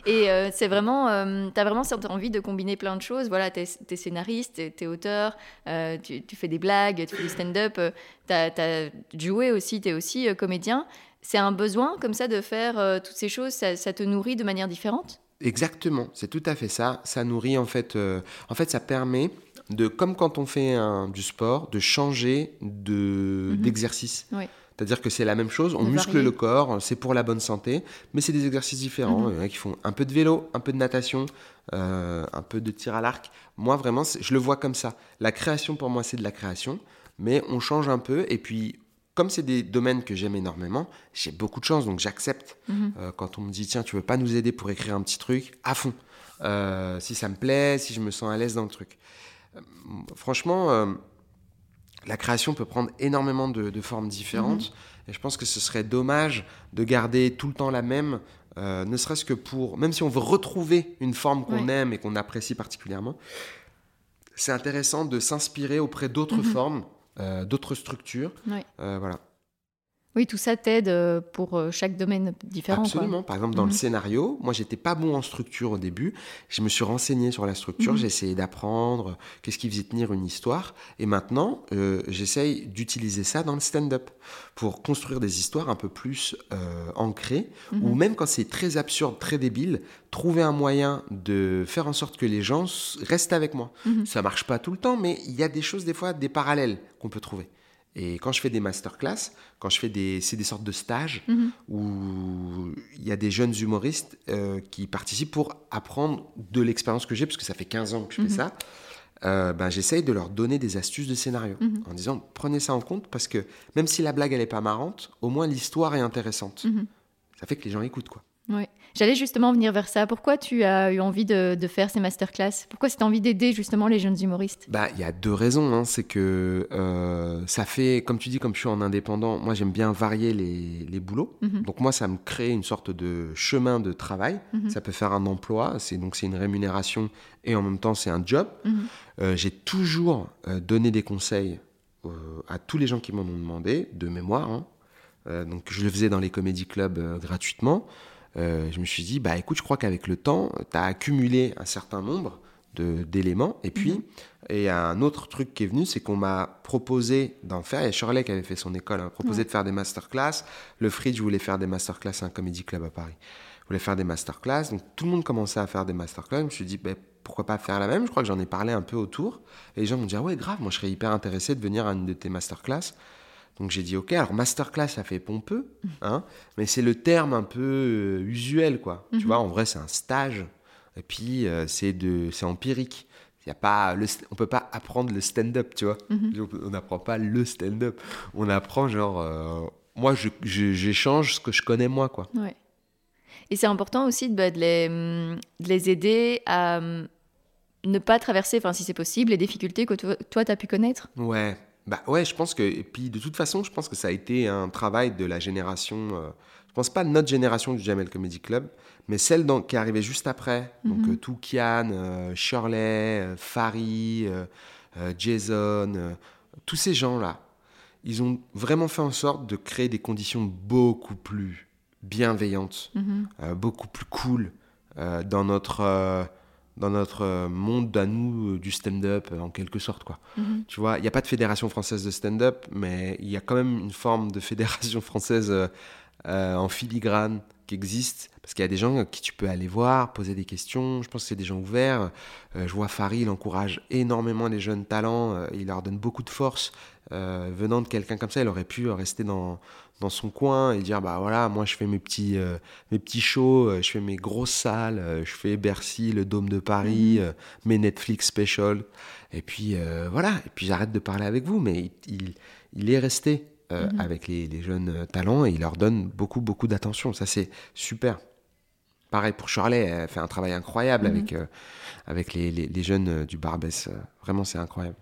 Speaker 1: Et euh, c'est vraiment, euh, tu as vraiment cette envie de combiner plein de choses. Voilà, tu es, scénariste, tu es, auteur, euh, tu, tu, fais des blagues, tu fais du stand-up, tu as, joué aussi, tu es aussi euh, comédien. C'est un besoin comme ça de faire euh, toutes ces choses, ça, ça, te nourrit de manière différente?
Speaker 2: Exactement, c'est tout à fait ça. Ça nourrit en fait, euh, en fait ça permet de, comme quand on fait un, du sport, de changer de, mm -hmm. d'exercice.
Speaker 1: Oui.
Speaker 2: C'est-à-dire que c'est la même chose, on muscle le corps, c'est pour la bonne santé, mais c'est des exercices différents. Mm -hmm. Il y en a qui font un peu de vélo, un peu de natation, euh, un peu de tir à l'arc. Moi, vraiment, je le vois comme ça. La création, pour moi, c'est de la création, mais on change un peu, et puis comme c'est des domaines que j'aime énormément, j'ai beaucoup de chance, donc j'accepte. -hmm. euh, quand on me dit, tiens, tu veux pas nous aider pour écrire un petit truc, à fond. Euh, si ça me plaît, si je me sens à l'aise dans le truc. Euh, franchement, euh, la création peut prendre énormément de, de formes différentes. -hmm. Et je pense que ce serait dommage de garder tout le temps la même, euh, ne serait-ce que pour. Même si on veut retrouver une forme qu'on ouais. aime et qu'on apprécie particulièrement, c'est intéressant de s'inspirer auprès d'autres -hmm. formes d'autres structures.
Speaker 1: Oui.
Speaker 2: Euh, voilà.
Speaker 1: Oui, tout ça t'aide euh, pour chaque domaine différent.
Speaker 2: Absolument.
Speaker 1: Quoi.
Speaker 2: Par exemple, dans le scénario, moi, j'étais pas bon en structure au début. Je me suis renseigné sur la structure, mmh. j'ai essayé d'apprendre qu'est-ce qui faisait tenir une histoire. Et maintenant, euh, j'essaye d'utiliser ça dans le stand-up pour construire des histoires un peu plus euh, ancrées, ou même quand c'est très absurde, très débile, trouver un moyen de faire en sorte que les gens restent avec moi. Ça marche pas tout le temps, mais il y a des choses, des fois, des parallèles qu'on peut trouver. Et quand je fais des masterclass, quand je fais des, c'est des sortes de stages -hmm. où il y a des jeunes humoristes euh, qui participent pour apprendre de l'expérience que j'ai, parce que ça fait 15 ans que je fais -hmm. ça. Euh, ben, j'essaye de leur donner des astuces de scénario -hmm. en disant prenez ça en compte parce que même si la blague elle est pas marrante, au moins l'histoire est intéressante. Ça fait que les gens écoutent quoi.
Speaker 1: J'allais justement venir vers ça. Pourquoi tu as eu envie de, de faire ces masterclass? Pourquoi as envie d'aider justement les jeunes humoristes?
Speaker 2: Bah, il y a deux raisons. Hein. C'est que euh, ça fait, comme tu dis, comme je suis en indépendant, moi j'aime bien varier les, les boulots. Mm -hmm. Donc moi, ça me crée une sorte de chemin de travail. Mm -hmm. Ça peut faire un emploi. C'est donc c'est une rémunération et en même temps c'est un job. Mm -hmm. euh, J'ai toujours euh, donné des conseils à tous les gens qui m'en ont demandé, de mémoire. Hein. Euh, donc je le faisais dans les comédie clubs euh, gratuitement. Euh, je me suis dit, bah écoute, je crois qu'avec le temps, tu as accumulé un certain nombre d'éléments. Et puis, mmh. et un autre truc qui est venu, c'est qu'on m'a proposé d'en faire. Il y a Shirley qui avait fait son école, m'a proposé mmh. de faire des masterclass. Le Fridge voulait faire des masterclass à un comédie club à Paris. voulait faire des masterclass. Donc tout le monde commençait à faire des masterclass. Je me suis dit, bah, pourquoi pas faire la même? Je crois que j'en ai parlé un peu autour. Et les gens m'ont dit, ah ouais, grave, moi je serais hyper intéressé de venir à une de tes masterclass. Donc j'ai dit, ok, alors masterclass, ça fait pompeux, hein, mais c'est le terme un peu euh, usuel, quoi. Mm -hmm. Tu vois, en vrai, c'est un stage, et puis euh, c'est empirique. Y a pas le, on peut pas apprendre le stand-up, tu vois. Mm -hmm. On n'apprend pas le stand-up. On apprend genre, euh, moi, j'échange je, ce que je connais moi, quoi.
Speaker 1: Ouais. Et c'est important aussi de, de, les, de les aider à ne pas traverser, enfin si c'est possible, les difficultés que toi, tu as pu connaître.
Speaker 2: Ouais, Bah ouais, je pense que. Et puis de toute façon, je pense que ça a été un travail de la génération. euh, je pense pas notre génération du Jamel Comedy Club, mais celle dans- qui est arrivée juste après. Donc
Speaker 1: Mhm.
Speaker 2: euh, Toukian, euh, Shirley, euh, Fari, euh, euh, Jason, tous ces gens-là, ils ont vraiment fait en sorte de créer des conditions beaucoup plus bienveillantes,
Speaker 1: Mhm.
Speaker 2: beaucoup plus cool dans notre. Dans notre euh, monde à nous euh, du stand-up euh, en quelque sorte quoi.
Speaker 1: Mhm.
Speaker 2: Tu vois, il n'y a pas de fédération française de stand-up, mais il y a quand même une forme de fédération *laughs* française euh, euh, en filigrane qui existe, parce qu'il y a des gens qui tu peux aller voir, poser des questions, je pense que c'est des gens ouverts. Euh, je vois Farid, il encourage énormément les jeunes talents, il leur donne beaucoup de force. Venant de quelqu'un comme ça, il aurait pu rester dans, dans son coin et dire, bah voilà, moi je fais mes petits, euh, mes petits shows, euh, je fais mes grosses salles, euh, je fais Bercy, le Dôme de Paris, euh, mes Netflix special. Et puis euh, voilà, et puis j'arrête de parler avec vous, mais il, il, est resté
Speaker 1: Mhm.
Speaker 2: avec les, les jeunes talents et il leur donne beaucoup, beaucoup d'attention. Ça, c'est super. Pareil pour Shirley, elle fait un travail incroyable
Speaker 1: Mhm.
Speaker 2: avec, avec les, les- les jeunes du Barbès. Vraiment, c'est incroyable.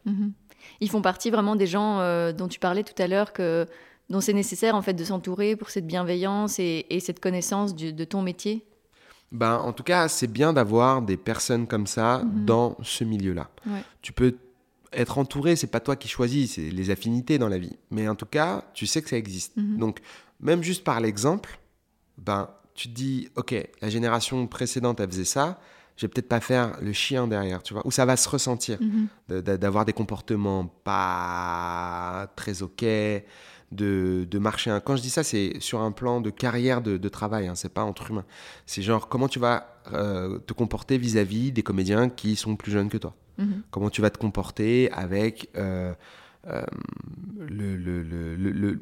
Speaker 1: Ils font partie vraiment des gens euh, dont tu parlais tout à l'heure, que dont c'est nécessaire en fait de s'entourer pour cette bienveillance et, et cette connaissance du- de ton métier?
Speaker 2: Ben, en tout cas, c'est bien d'avoir des personnes comme ça
Speaker 1: Mhm.
Speaker 2: dans ce milieu-là.
Speaker 1: Ouais.
Speaker 2: Tu peux être entouré, c'est pas toi qui choisis, c'est les affinités dans la vie. Mais en tout cas, tu sais que ça existe.
Speaker 1: Mhm.
Speaker 2: Donc, même juste par l'exemple, ben, tu te dis, ok, la génération précédente, elle faisait ça, je vais peut-être pas faire le chien derrière, tu vois, ou ça va se ressentir,
Speaker 1: Mhm.
Speaker 2: d'avoir des comportements pas très ok, de, de marcher. Quand je dis ça, c'est sur un plan de carrière de, de travail, hein, c'est pas entre humains. C'est genre comment tu vas euh, te comporter vis-à-vis des comédiens qui sont plus jeunes que toi?
Speaker 1: Mhm.
Speaker 2: Comment tu vas te comporter avec euh, euh, le- le- le- le- le-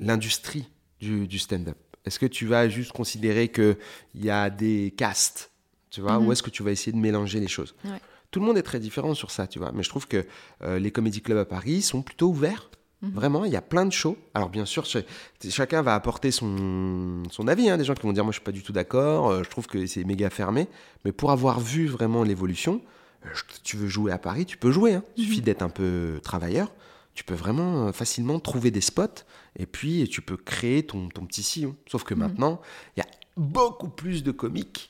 Speaker 2: l'industrie du, du stand-up? Est-ce que tu vas juste considérer qu'il y a des castes, tu vois, ou est-ce que tu vas essayer de mélanger les choses
Speaker 1: Ouais.
Speaker 2: Tout le monde est très différent sur ça, tu vois. Mais je trouve que euh, les comédie clubs à Paris sont plutôt ouverts.
Speaker 1: Mhm.
Speaker 2: Vraiment, il y a plein de shows. Alors bien sûr, ch- chacun va apporter son, son avis. hein. Des gens qui vont dire moi je suis pas du tout d'accord, euh, je trouve que c'est méga fermé. Mais pour avoir vu vraiment l'évolution, euh, tu veux jouer à Paris, tu peux jouer. Hein. Il suffit
Speaker 1: Mhm.
Speaker 2: d'être un peu travailleur. Tu peux vraiment facilement trouver des spots et puis tu peux créer ton, ton petit sillon. Sauf que
Speaker 1: Mhm.
Speaker 2: maintenant, il y a beaucoup plus de comiques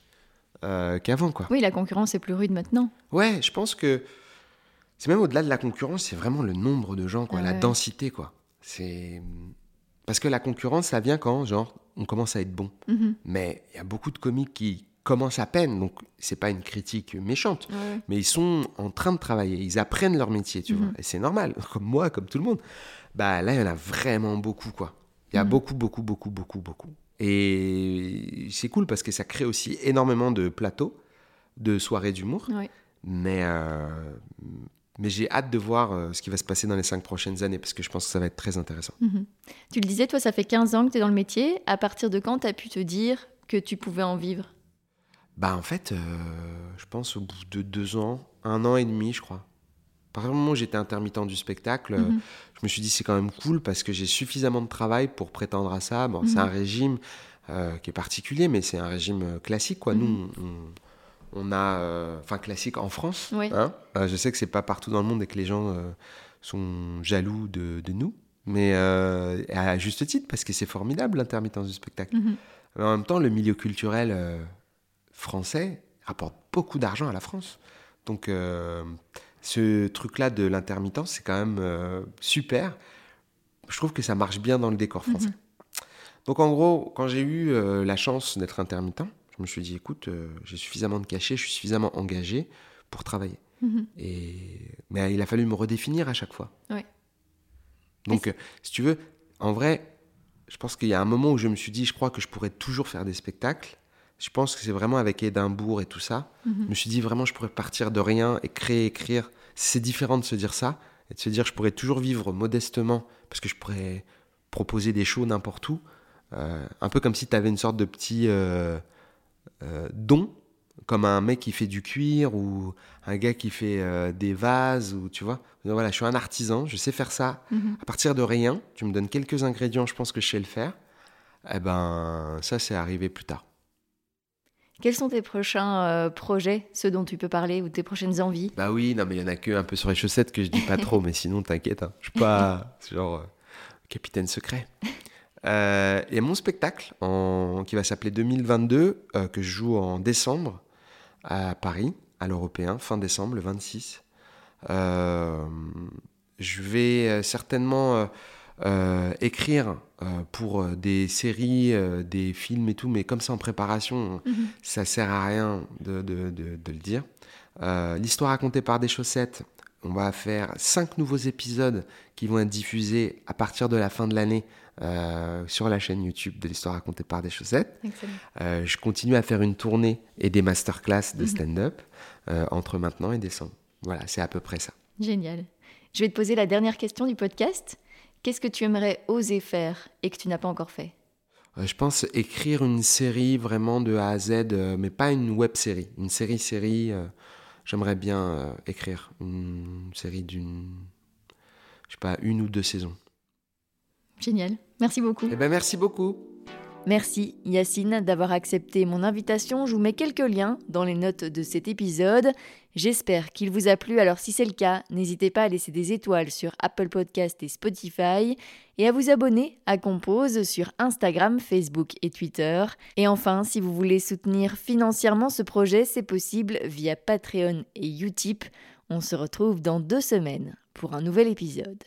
Speaker 2: euh, qu'avant, quoi.
Speaker 1: Oui, la concurrence est plus rude maintenant.
Speaker 2: Ouais, je pense que c'est même au-delà de la concurrence, c'est vraiment le nombre de gens, quoi,
Speaker 1: Ah
Speaker 2: la
Speaker 1: ouais.
Speaker 2: densité, quoi. C'est parce que la concurrence, ça vient quand, genre, on commence à être bon.
Speaker 1: Mhm.
Speaker 2: Mais il y a beaucoup de comiques qui commencent à peine, donc c'est pas une critique méchante,
Speaker 1: Ouais.
Speaker 2: mais ils sont en train de travailler, ils apprennent leur métier, tu
Speaker 1: Mhm.
Speaker 2: vois, et c'est normal, *laughs* comme moi, comme tout le monde. Bah là, il y en a vraiment beaucoup, quoi. Il y a
Speaker 1: Mhm.
Speaker 2: beaucoup, beaucoup, beaucoup, beaucoup, beaucoup. Et c'est cool parce que ça crée aussi énormément de plateaux, de soirées d'humour.
Speaker 1: Ouais.
Speaker 2: Mais, euh, mais j'ai hâte de voir euh, ce qui va se passer dans les cinq prochaines années parce que je pense que ça va être très intéressant.
Speaker 1: Mhm. Tu le disais, toi, ça fait 15 ans que tu es dans le métier. À partir de quand tu as pu te dire que tu pouvais en vivre?
Speaker 2: Bah en fait, euh, je pense au bout de deux ans, un an et demi, je crois. Par le moment où j'étais intermittent du spectacle,
Speaker 1: Mhm.
Speaker 2: je me suis dit c'est quand même cool parce que j'ai suffisamment de travail pour prétendre à ça. Bon, c'est
Speaker 1: Mhm.
Speaker 2: un régime euh, qui est particulier, mais c'est un régime euh, classique. Quoi.
Speaker 1: Mhm.
Speaker 2: Nous, on, on a, euh, enfin classique en France.
Speaker 1: Oui.
Speaker 2: hein. Euh, je sais que c'est pas partout dans le monde et que les gens sont jaloux de, de nous, mais à juste titre parce que c'est formidable l'intermittence du spectacle. Mais en même temps, le milieu culturel français rapporte beaucoup d'argent à la France. Donc, ce truc-là de l'intermittence, c'est quand même euh, super. Je trouve que ça marche bien dans le décor français.
Speaker 1: Mhm.
Speaker 2: Donc, en gros, quand j'ai eu euh, la chance d'être intermittent, je me suis dit, écoute, euh, j'ai suffisamment de cachets, je suis suffisamment engagé pour travailler.
Speaker 1: Mhm.
Speaker 2: Et... Mais il a fallu me redéfinir à chaque fois.
Speaker 1: Ouais.
Speaker 2: Donc, si tu veux, en vrai, je pense qu'il y a un moment où je me suis dit, je crois que je pourrais toujours faire des spectacles. Je pense que c'est vraiment avec Édimbourg et tout ça.
Speaker 1: Mhm.
Speaker 2: Je me suis dit, vraiment, je pourrais partir de rien et créer, écrire. C'est différent de se dire ça et de se dire, je pourrais toujours vivre modestement parce que je pourrais proposer des shows n'importe où. Euh, un peu comme si tu avais une sorte de petit euh, euh, don, comme un mec qui fait du cuir ou un gars qui fait des vases, ou tu vois. Donc Voilà, je suis un artisan, je sais faire ça
Speaker 1: Mhm.
Speaker 2: à partir de rien. Tu me donnes quelques ingrédients, je pense que je sais le faire. Eh ben, ça, c'est arrivé plus tard.
Speaker 1: Quels sont tes prochains euh, projets, ceux dont tu peux parler, ou tes prochaines envies?
Speaker 2: Bah oui, non mais il y en a que un peu sur les chaussettes que je dis pas *laughs* trop, mais sinon t'inquiète, hein. je suis pas *laughs* genre euh, capitaine secret. Euh, il y a mon spectacle en, qui va s'appeler 2022, que je joue en décembre à Paris, à l'Européen, fin décembre, le 26. je vais certainement euh, écrire euh, pour euh, des séries, des films et tout, mais comme ça en préparation, mhm. ça sert à rien de, de, de, de le dire. L'histoire racontée par des chaussettes, on va faire cinq nouveaux épisodes qui vont être diffusés à partir de la fin de l'année sur la chaîne YouTube de l'histoire racontée par des chaussettes. je continue à faire une tournée et des masterclass de mhm. stand-up entre maintenant et décembre. Voilà, c'est à peu près ça.
Speaker 1: Génial. Je vais te poser la dernière question du podcast. Qu'est-ce que tu aimerais oser faire et que tu n'as pas encore fait?
Speaker 2: Euh, Je pense écrire une série vraiment de A à Z, euh, mais pas une web série. Une série-série, euh, j'aimerais bien écrire une série d'une, je sais pas, une ou deux saisons.
Speaker 1: Génial. Merci beaucoup.
Speaker 2: Eh ben, merci beaucoup.
Speaker 1: Merci Yacine d'avoir accepté mon invitation. Je vous mets quelques liens dans les notes de cet épisode. J'espère qu'il vous a plu. Alors si c'est le cas, n'hésitez pas à laisser des étoiles sur Apple Podcast et Spotify et à vous abonner à Compose sur Instagram, Facebook et Twitter. Et enfin, si vous voulez soutenir financièrement ce projet, c'est possible via Patreon et Utip. On se retrouve dans deux semaines pour un nouvel épisode.